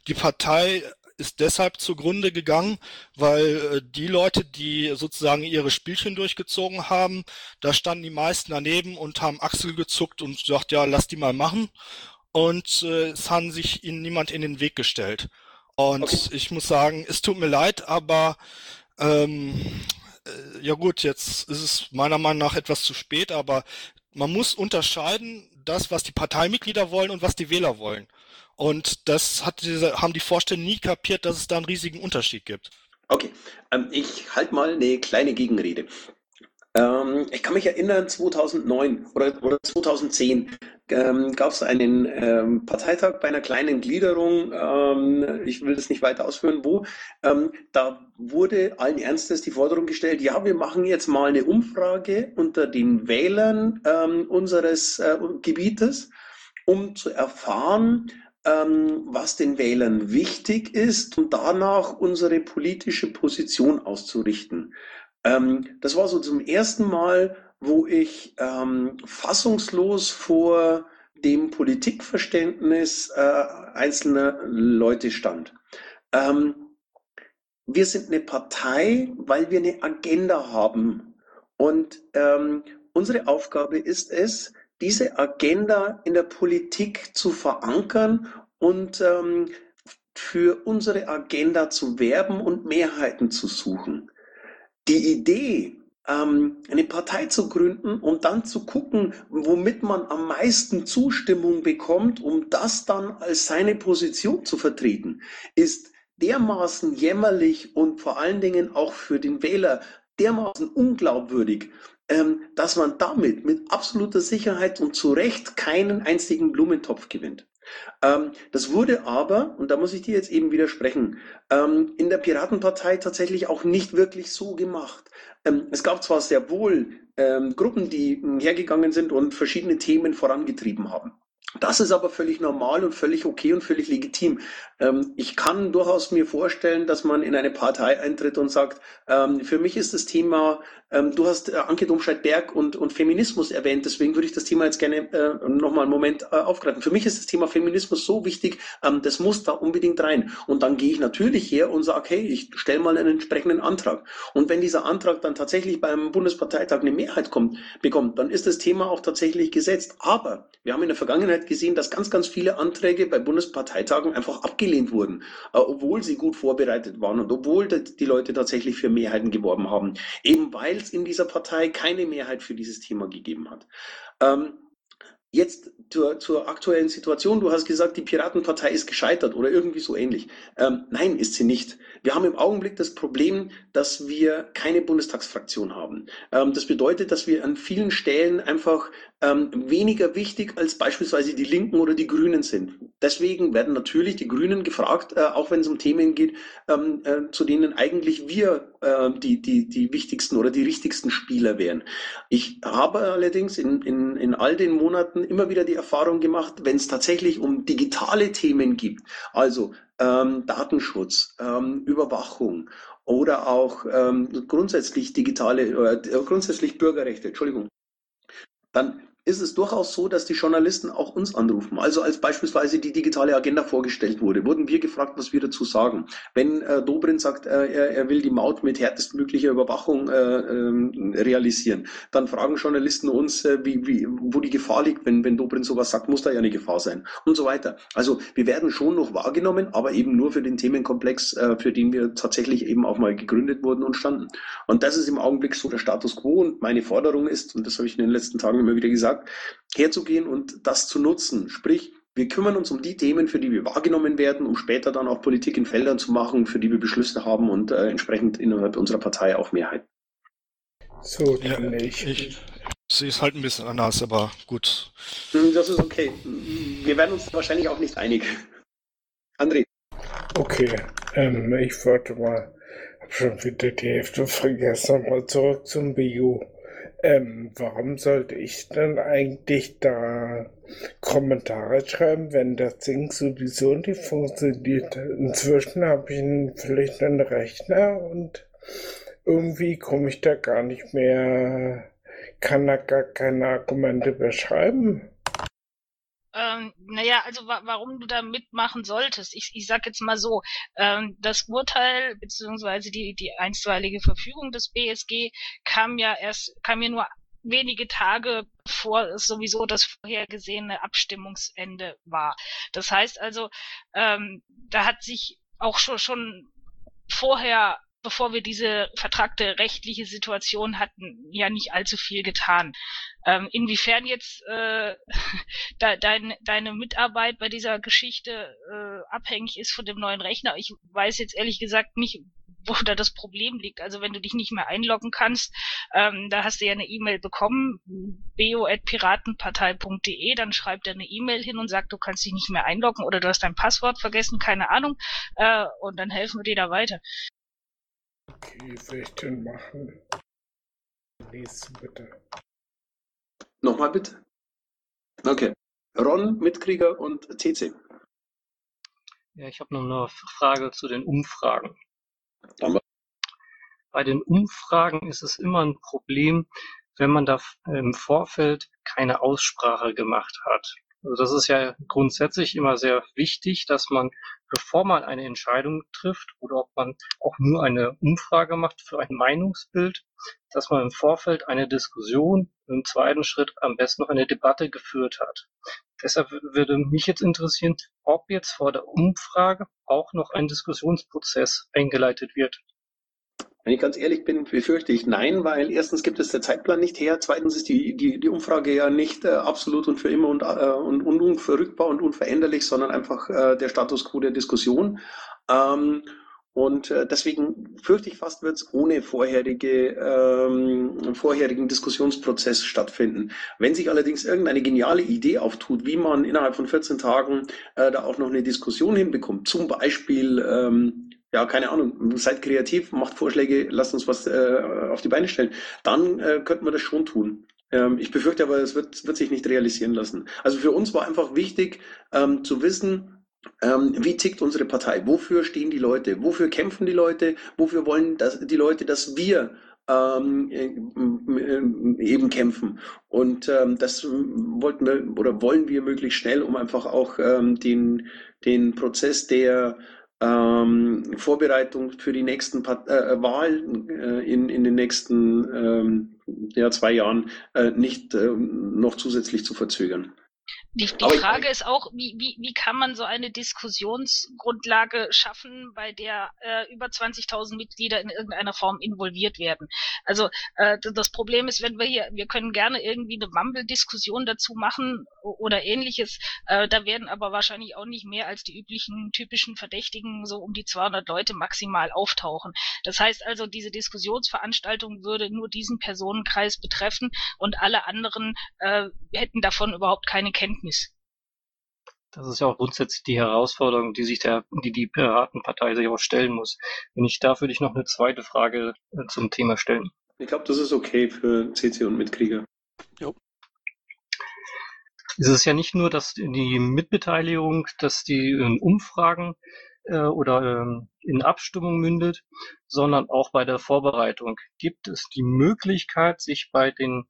die Partei ist deshalb zugrunde gegangen, weil äh, die Leute, die sozusagen ihre Spielchen durchgezogen haben, da standen die meisten daneben und haben Achsel gezuckt und gesagt, ja, lass die mal machen. Und äh, es haben sich ihnen niemand in den Weg gestellt. Und okay. ich muss sagen, es tut mir leid, aber ähm, äh, ja gut, jetzt ist es meiner Meinung nach etwas zu spät, aber man muss unterscheiden, das, was die Parteimitglieder wollen und was die Wähler wollen. Und das hat diese, haben die Vorstände nie kapiert, dass es da einen riesigen Unterschied gibt. Okay, ähm, ich halte mal eine kleine Gegenrede. Ähm, ich kann mich erinnern, 2009 oder, oder 2010 ähm, gab es einen ähm, Parteitag bei einer kleinen Gliederung. Ähm, ich will das nicht weiter ausführen, wo. Ähm, da wurde allen Ernstes die Forderung gestellt, ja, wir machen jetzt mal eine Umfrage unter den Wählern unseres äh, Gebietes, um zu erfahren, ähm, was den Wählern wichtig ist und danach unsere politische Position auszurichten. Ähm, das war so zum ersten Mal, wo ich ähm, fassungslos vor dem Politikverständnis äh, einzelner Leute stand. Ähm, wir sind eine Partei, weil wir eine Agenda haben Und ähm, unsere Aufgabe ist es, diese Agenda in der Politik zu verankern und ähm, für unsere Agenda zu werben und Mehrheiten zu suchen. Die Idee, ähm, eine Partei zu gründen und dann zu gucken, womit man am meisten Zustimmung bekommt, um das dann als seine Position zu vertreten, ist dermaßen jämmerlich und vor allen Dingen auch für den Wähler dermaßen unglaubwürdig, ähm, dass man damit mit absoluter Sicherheit und zu Recht keinen einzigen Blumentopf gewinnt. Ähm, das wurde aber, und da muss ich dir jetzt eben widersprechen, ähm, in der Piratenpartei tatsächlich auch nicht wirklich so gemacht. Ähm, es gab zwar sehr wohl ähm, Gruppen, die hergegangen sind und verschiedene Themen vorangetrieben haben. Das ist aber völlig normal und völlig okay und völlig legitim. Ähm, ich kann durchaus mir vorstellen, dass man in eine Partei eintritt und sagt, ähm, für mich ist das Thema, ähm, du hast äh, Anke Domscheit-Berg und, und Feminismus erwähnt, deswegen würde ich das Thema jetzt gerne äh, nochmal einen Moment äh, aufgreifen. Für mich ist das Thema Feminismus so wichtig, ähm, das muss da unbedingt rein. Und dann gehe ich natürlich her und sage, hey, ich stelle mal einen entsprechenden Antrag. Und wenn dieser Antrag dann tatsächlich beim Bundesparteitag eine Mehrheit kommt, bekommt, dann ist das Thema auch tatsächlich gesetzt. Aber wir haben in der Vergangenheit gesehen, dass ganz, ganz viele Anträge bei Bundesparteitagen einfach abgelehnt wurden, äh, obwohl sie gut vorbereitet waren und obwohl die Leute tatsächlich für Mehrheiten geworben haben, eben weil es in dieser Partei keine Mehrheit für dieses Thema gegeben hat. Ähm, Jetzt zur, zur, aktuellen Situation. Du hast gesagt, die Piratenpartei ist gescheitert oder irgendwie so ähnlich. Ähm, nein, ist sie nicht. Wir haben im Augenblick das Problem, dass wir keine Bundestagsfraktion haben. Ähm, das bedeutet, dass wir an vielen Stellen einfach ähm, weniger wichtig als beispielsweise die Linken oder die Grünen sind. Deswegen werden natürlich die Grünen gefragt, äh, auch wenn es um Themen geht, ähm, äh, zu denen eigentlich wir äh, die, die, die wichtigsten oder die richtigsten Spieler wären. Ich habe allerdings in, in, in all den Monaten immer wieder die Erfahrung gemacht, wenn es tatsächlich um digitale Themen gibt, also ähm, Datenschutz, ähm, Überwachung oder auch ähm, grundsätzlich digitale, äh, grundsätzlich Bürgerrechte, Entschuldigung, dann ist es durchaus so, dass die Journalisten auch uns anrufen. Also als beispielsweise die digitale Agenda vorgestellt wurde, wurden wir gefragt, was wir dazu sagen. Wenn äh, Dobrin sagt, äh, er, er, will die Maut mit härtestmöglicher Überwachung äh, ähm, realisieren, dann fragen Journalisten uns, äh, wie, wie, wo die Gefahr liegt. Wenn, wenn Dobrin sowas sagt, muss da ja eine Gefahr sein und so weiter. Also wir werden schon noch wahrgenommen, aber eben nur für den Themenkomplex, äh, für den wir tatsächlich eben auch mal gegründet wurden und standen. Und das ist im Augenblick so der Status quo und meine Forderung ist, und das habe ich in den letzten Tagen immer wieder gesagt, gesagt, herzugehen und das zu nutzen. Sprich, wir kümmern uns um die Themen, für die wir wahrgenommen werden, um später dann auch Politik in Feldern zu machen, für die wir Beschlüsse haben und äh, entsprechend innerhalb unserer Partei auch Mehrheit. So, ja, ich. ich sehe es halt ein bisschen anders, aber gut. Hm, das ist okay. Wir werden uns wahrscheinlich auch nicht einig. André. Okay, ähm, ich wollte mal, habe schon wieder die Hälfte vergessen, mal zurück zum Bio. Ähm, warum sollte ich dann eigentlich da Kommentare schreiben, wenn das Ding sowieso nicht funktioniert? Inzwischen habe ich vielleicht einen Rechner und irgendwie komme ich da gar nicht mehr, kann da gar keine Argumente beschreiben. Ähm, naja, also wa warum du da mitmachen solltest. Ich, ich sag jetzt mal so, ähm, das Urteil beziehungsweise die, die einstweilige Verfügung des BSG kam ja erst, kam ja nur wenige Tage bevor es sowieso das vorhergesehene Abstimmungsende war. Das heißt also, ähm, da hat sich auch schon, schon vorher bevor wir diese vertragte rechtliche Situation hatten, ja nicht allzu viel getan. Ähm, inwiefern jetzt äh, [laughs] de, dein, deine Mitarbeit bei dieser Geschichte äh, abhängig ist von dem neuen Rechner, ich weiß jetzt ehrlich gesagt nicht, wo da das Problem liegt. Also wenn du dich nicht mehr einloggen kannst, ähm, da hast du ja eine E-Mail bekommen, bo.piratenpartei.de, dann schreibt er eine E-Mail hin und sagt, du kannst dich nicht mehr einloggen oder du hast dein Passwort vergessen, keine Ahnung, äh, und dann helfen wir dir da weiter. Okay, will ich denn machen? Nächste bitte. Nochmal bitte. Okay. Ron, Mitkrieger und TC. Ja, ich habe noch eine Frage zu den Umfragen. Bei den Umfragen ist es immer ein Problem, wenn man da im Vorfeld keine Aussprache gemacht hat. Also das ist ja grundsätzlich immer sehr wichtig, dass man, bevor man eine Entscheidung trifft oder ob man auch nur eine Umfrage macht für ein Meinungsbild, dass man im Vorfeld eine Diskussion, im zweiten Schritt am besten noch eine Debatte geführt hat. Deshalb würde mich jetzt interessieren, ob jetzt vor der Umfrage auch noch ein Diskussionsprozess eingeleitet wird. Wenn ich ganz ehrlich bin, befürchte ich nein, weil erstens gibt es der Zeitplan nicht her, zweitens ist die, die, die Umfrage ja nicht äh, absolut und für immer und, äh, und, und unverrückbar und unveränderlich, sondern einfach äh, der Status quo der Diskussion. Ähm, und äh, deswegen fürchte ich fast, wird es ohne vorherige, ähm, vorherigen Diskussionsprozess stattfinden. Wenn sich allerdings irgendeine geniale Idee auftut, wie man innerhalb von 14 Tagen äh, da auch noch eine Diskussion hinbekommt, zum Beispiel ähm, ja, keine Ahnung, seid kreativ, macht Vorschläge, lasst uns was äh, auf die Beine stellen, dann äh, könnten wir das schon tun. Ähm, ich befürchte aber, es wird, wird sich nicht realisieren lassen. Also für uns war einfach wichtig ähm, zu wissen, ähm, wie tickt unsere Partei? Wofür stehen die Leute? Wofür kämpfen die Leute? Wofür wollen das, die Leute, dass wir ähm, äh, eben kämpfen. Und ähm, das wollten wir oder wollen wir möglichst schnell, um einfach auch ähm, den, den Prozess der ähm, Vorbereitung für die nächsten Part äh, Wahlen äh, in, in den nächsten ähm, ja, zwei Jahren äh, nicht äh, noch zusätzlich zu verzögern. Die, die Frage ich, ist auch, wie, wie, wie kann man so eine Diskussionsgrundlage schaffen, bei der äh, über 20.000 Mitglieder in irgendeiner Form involviert werden? Also äh, das Problem ist, wenn wir hier, wir können gerne irgendwie eine Mumble-Diskussion dazu machen oder ähnliches, äh, da werden aber wahrscheinlich auch nicht mehr als die üblichen typischen Verdächtigen so um die 200 Leute maximal auftauchen. Das heißt also, diese Diskussionsveranstaltung würde nur diesen Personenkreis betreffen und alle anderen äh, hätten davon überhaupt keine Kenntnis. Das ist ja auch grundsätzlich die Herausforderung, die sich der, die die Piratenpartei sich auch stellen muss. Wenn ich darf, würde ich noch eine zweite Frage äh, zum Thema stellen. Ich glaube, das ist okay für CC und Mitkrieger. Jo. Es ist ja nicht nur, dass die Mitbeteiligung, dass die in Umfragen äh, oder ähm, in Abstimmung mündet, sondern auch bei der Vorbereitung. Gibt es die Möglichkeit, sich bei den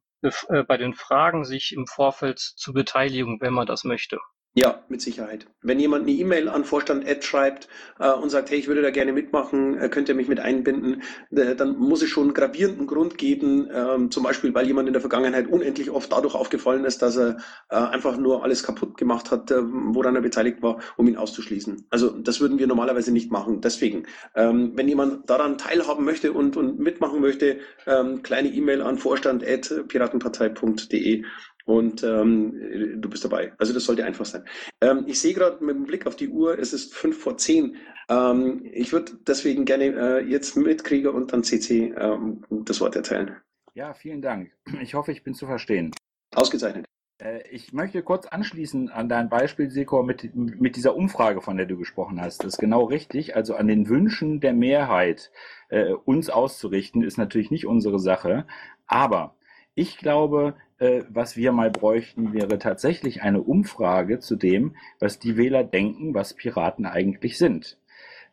bei den Fragen sich im Vorfeld zu beteiligen, wenn man das möchte. Ja, mit Sicherheit. Wenn jemand eine E-Mail an Vorstand Ed schreibt äh, und sagt, hey, ich würde da gerne mitmachen, äh, könnt ihr mich mit einbinden, äh, dann muss es schon einen gravierenden Grund geben, ähm, zum Beispiel, weil jemand in der Vergangenheit unendlich oft dadurch aufgefallen ist, dass er äh, einfach nur alles kaputt gemacht hat, äh, woran er beteiligt war, um ihn auszuschließen. Also das würden wir normalerweise nicht machen. Deswegen, ähm, wenn jemand daran teilhaben möchte und, und mitmachen möchte, ähm, kleine E-Mail an Vorstand piratenpartei.de und ähm, du bist dabei. Also das sollte einfach sein. Ähm, ich sehe gerade mit dem Blick auf die Uhr, es ist fünf vor zehn. Ähm, ich würde deswegen gerne äh, jetzt Mitkrieger und dann CC ähm, das Wort erteilen. Ja, vielen Dank. [clears throat] Ich hoffe, ich bin zu verstehen. Ausgezeichnet. Äh, ich möchte kurz anschließen an dein Beispiel, Sekor, mit, mit dieser Umfrage, von der du gesprochen hast. Das ist genau richtig. Also an den Wünschen der Mehrheit äh, uns auszurichten, ist natürlich nicht unsere Sache. Aber ich glaube, äh, was wir mal bräuchten, wäre tatsächlich eine Umfrage zu dem, was die Wähler denken, was Piraten eigentlich sind.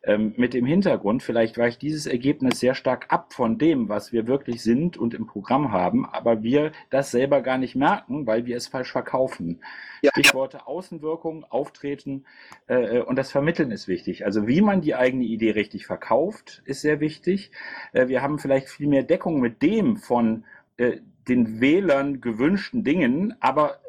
Ähm, mit dem Hintergrund, vielleicht weicht dieses Ergebnis sehr stark ab von dem, was wir wirklich sind und im Programm haben, aber wir das selber gar nicht merken, weil wir es falsch verkaufen. Ja. Stichworte Außenwirkung, Auftreten äh, und das Vermitteln ist wichtig. Also wie man die eigene Idee richtig verkauft, ist sehr wichtig. Äh, wir haben vielleicht viel mehr Deckung mit dem von äh, den Wählern gewünschten Dingen, aber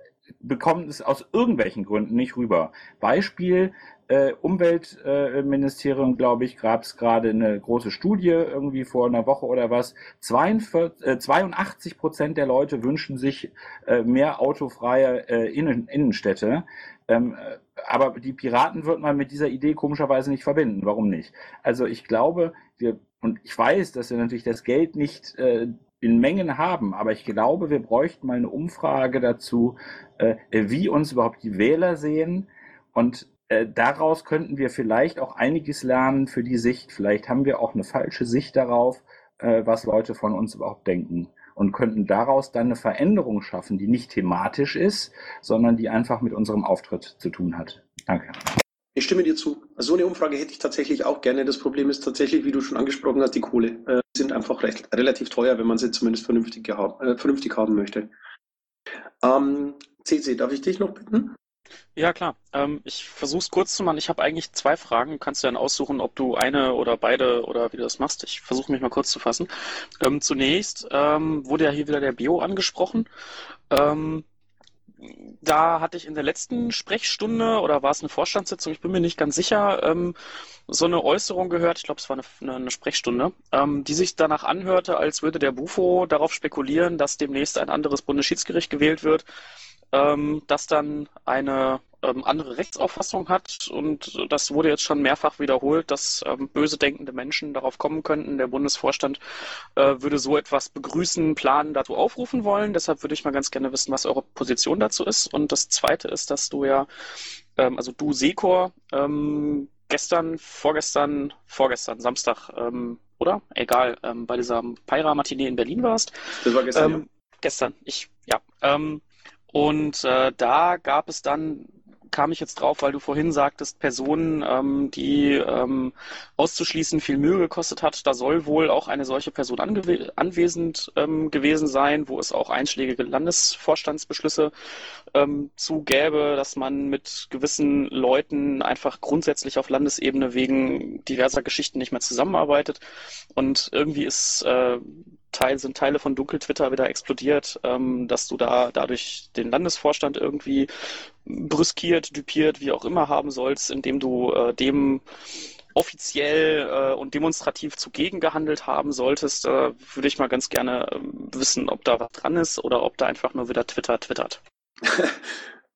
bekommen es aus irgendwelchen Gründen nicht rüber. Beispiel, äh, Umweltministerium, äh, glaube ich, gab es gerade eine große Studie irgendwie vor einer Woche oder was. 42, äh, 82 Prozent der Leute wünschen sich äh, mehr autofreie äh, Innen Innenstädte. Ähm, äh, aber die Piraten wird man mit dieser Idee komischerweise nicht verbinden. Warum nicht? Also ich glaube, wir, und ich weiß, dass wir natürlich das Geld nicht äh, in Mengen haben. Aber ich glaube, wir bräuchten mal eine Umfrage dazu, äh, wie uns überhaupt die Wähler sehen. Und äh, daraus könnten wir vielleicht auch einiges lernen für die Sicht. Vielleicht haben wir auch eine falsche Sicht darauf, äh, was Leute von uns überhaupt denken. Und könnten daraus dann eine Veränderung schaffen, die nicht thematisch ist, sondern die einfach mit unserem Auftritt zu tun hat. Danke. Ich stimme dir zu. So eine Umfrage hätte ich tatsächlich auch gerne. Das Problem ist tatsächlich, wie du schon angesprochen hast, die Kohle. Sind einfach recht, relativ teuer, wenn man sie zumindest vernünftig, äh, vernünftig haben möchte. Ähm, CC, darf ich dich noch bitten? Ja, klar. Ähm, ich versuche es kurz zu machen. Ich habe eigentlich zwei Fragen. Du kannst dann aussuchen, ob du eine oder beide oder wie du das machst. Ich versuche mich mal kurz zu fassen. Ähm, zunächst ähm, wurde ja hier wieder der Bio angesprochen. Ähm, da hatte ich in der letzten Sprechstunde oder war es eine Vorstandssitzung, ich bin mir nicht ganz sicher, ähm, so eine Äußerung gehört, ich glaube, es war eine, eine Sprechstunde, ähm, die sich danach anhörte, als würde der Bufo darauf spekulieren, dass demnächst ein anderes Bundesschiedsgericht gewählt wird, ähm, das dann eine ähm, andere Rechtsauffassung hat. Und das wurde jetzt schon mehrfach wiederholt, dass ähm, böse denkende Menschen darauf kommen könnten. Der Bundesvorstand äh, würde so etwas begrüßen, planen, dazu aufrufen wollen. Deshalb würde ich mal ganz gerne wissen, was eure Position dazu ist. Und das Zweite ist, dass du ja, ähm, also du Sekor, ähm, gestern, vorgestern, vorgestern, Samstag, ähm, oder? Egal, ähm, bei dieser Peira-Matinee in Berlin warst. Das war gestern, ja. Gestern, ich, ja. Und äh, da gab es dann kam ich jetzt drauf, weil du vorhin sagtest, Personen, ähm, die ähm, auszuschließen viel Mühe gekostet hat. Da soll wohl auch eine solche Person angew anwesend ähm, gewesen sein, wo es auch einschlägige Landesvorstandsbeschlüsse ähm, zu gäbe, dass man mit gewissen Leuten einfach grundsätzlich auf Landesebene wegen diverser Geschichten nicht mehr zusammenarbeitet. Und irgendwie ist äh, Teil, sind Teile von Dunkel-Twitter wieder explodiert, ähm, dass du da dadurch den Landesvorstand irgendwie brüskiert, düpiert, wie auch immer haben sollst, indem du äh, dem offiziell äh, und demonstrativ zugegen gehandelt haben solltest, äh, würde ich mal ganz gerne äh, wissen, ob da was dran ist oder ob da einfach nur wieder Twitter twittert. [laughs]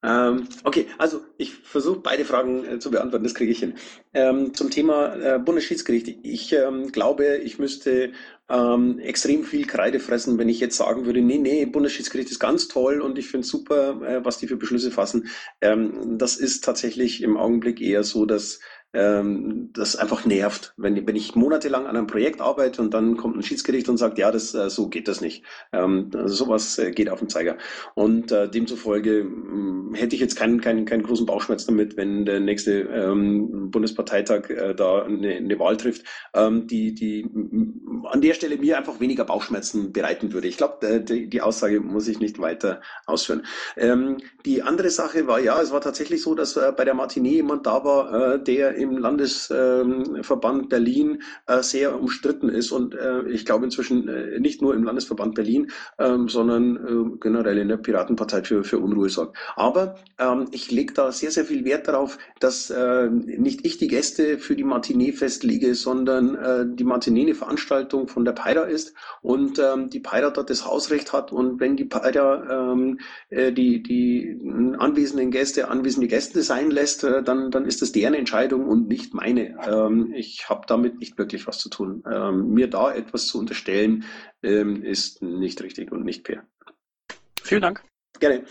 Ähm, okay, also ich versuche beide Fragen äh, zu beantworten, das kriege ich hin. Ähm, zum Thema äh, Bundesschiedsgericht. Ich ähm, glaube, ich müsste ähm, extrem viel Kreide fressen, wenn ich jetzt sagen würde, nee, nee, Bundesschiedsgericht ist ganz toll und ich finde super, äh, was die für Beschlüsse fassen. Ähm, das ist tatsächlich im Augenblick eher so, dass ähm, das einfach nervt. Wenn, wenn ich monatelang an einem Projekt arbeite und dann kommt ein Schiedsgericht und sagt, ja, das, äh, so geht das nicht. Ähm, also sowas äh, geht auf den Zeiger. Und äh, demzufolge mh, hätte ich jetzt keinen, keinen, keinen großen Bauchschmerz damit, wenn der nächste ähm, Bundesparteitag äh, da eine, eine Wahl trifft, ähm, die, die mh, an der Stelle mir einfach weniger Bauchschmerzen bereiten würde. Ich glaube, äh, die, die Aussage muss ich nicht weiter ausführen. Ähm, die andere Sache war, ja, es war tatsächlich so, dass äh, bei der Matinee jemand da war, äh, der im Landesverband Berlin äh, sehr umstritten ist und äh, ich glaube inzwischen äh, nicht nur im Landesverband Berlin, ähm, sondern generell in der Piratenpartei für, für Unruhe sorgt. Aber ähm, ich lege da sehr, sehr viel Wert darauf, dass nicht ich die Gäste für die Matinee festlege, sondern die Matinee eine Veranstaltung von der Peira ist und ähm, die Peira dort das Hausrecht hat und wenn die Peira die, die anwesenden Gäste anwesende Gäste sein lässt, dann, dann ist das deren Entscheidung und nicht meine. Ähm, ich habe damit nicht wirklich was zu tun. Ähm, mir da etwas zu unterstellen, ähm, ist nicht richtig und nicht fair. Vielen Dank. Gerne.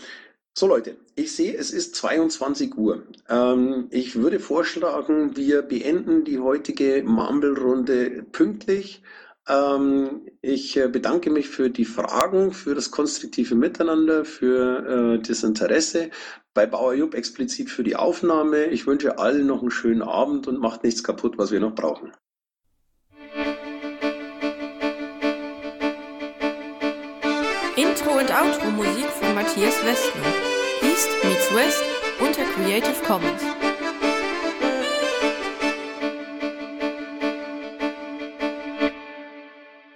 So Leute, ich sehe, es ist 22 Uhr. Ähm, ich würde vorschlagen, wir beenden die heutige Mumble-Runde pünktlich. Ähm, ich äh, bedanke mich für die Fragen, für das konstruktive Miteinander, für äh, das Interesse bei Bauer Jupp explizit für die Aufnahme. Ich wünsche allen noch einen schönen Abend und macht nichts kaputt, was wir noch brauchen. Intro und Outro Musik von Matthias Westner. East meets West unter Creative Commons.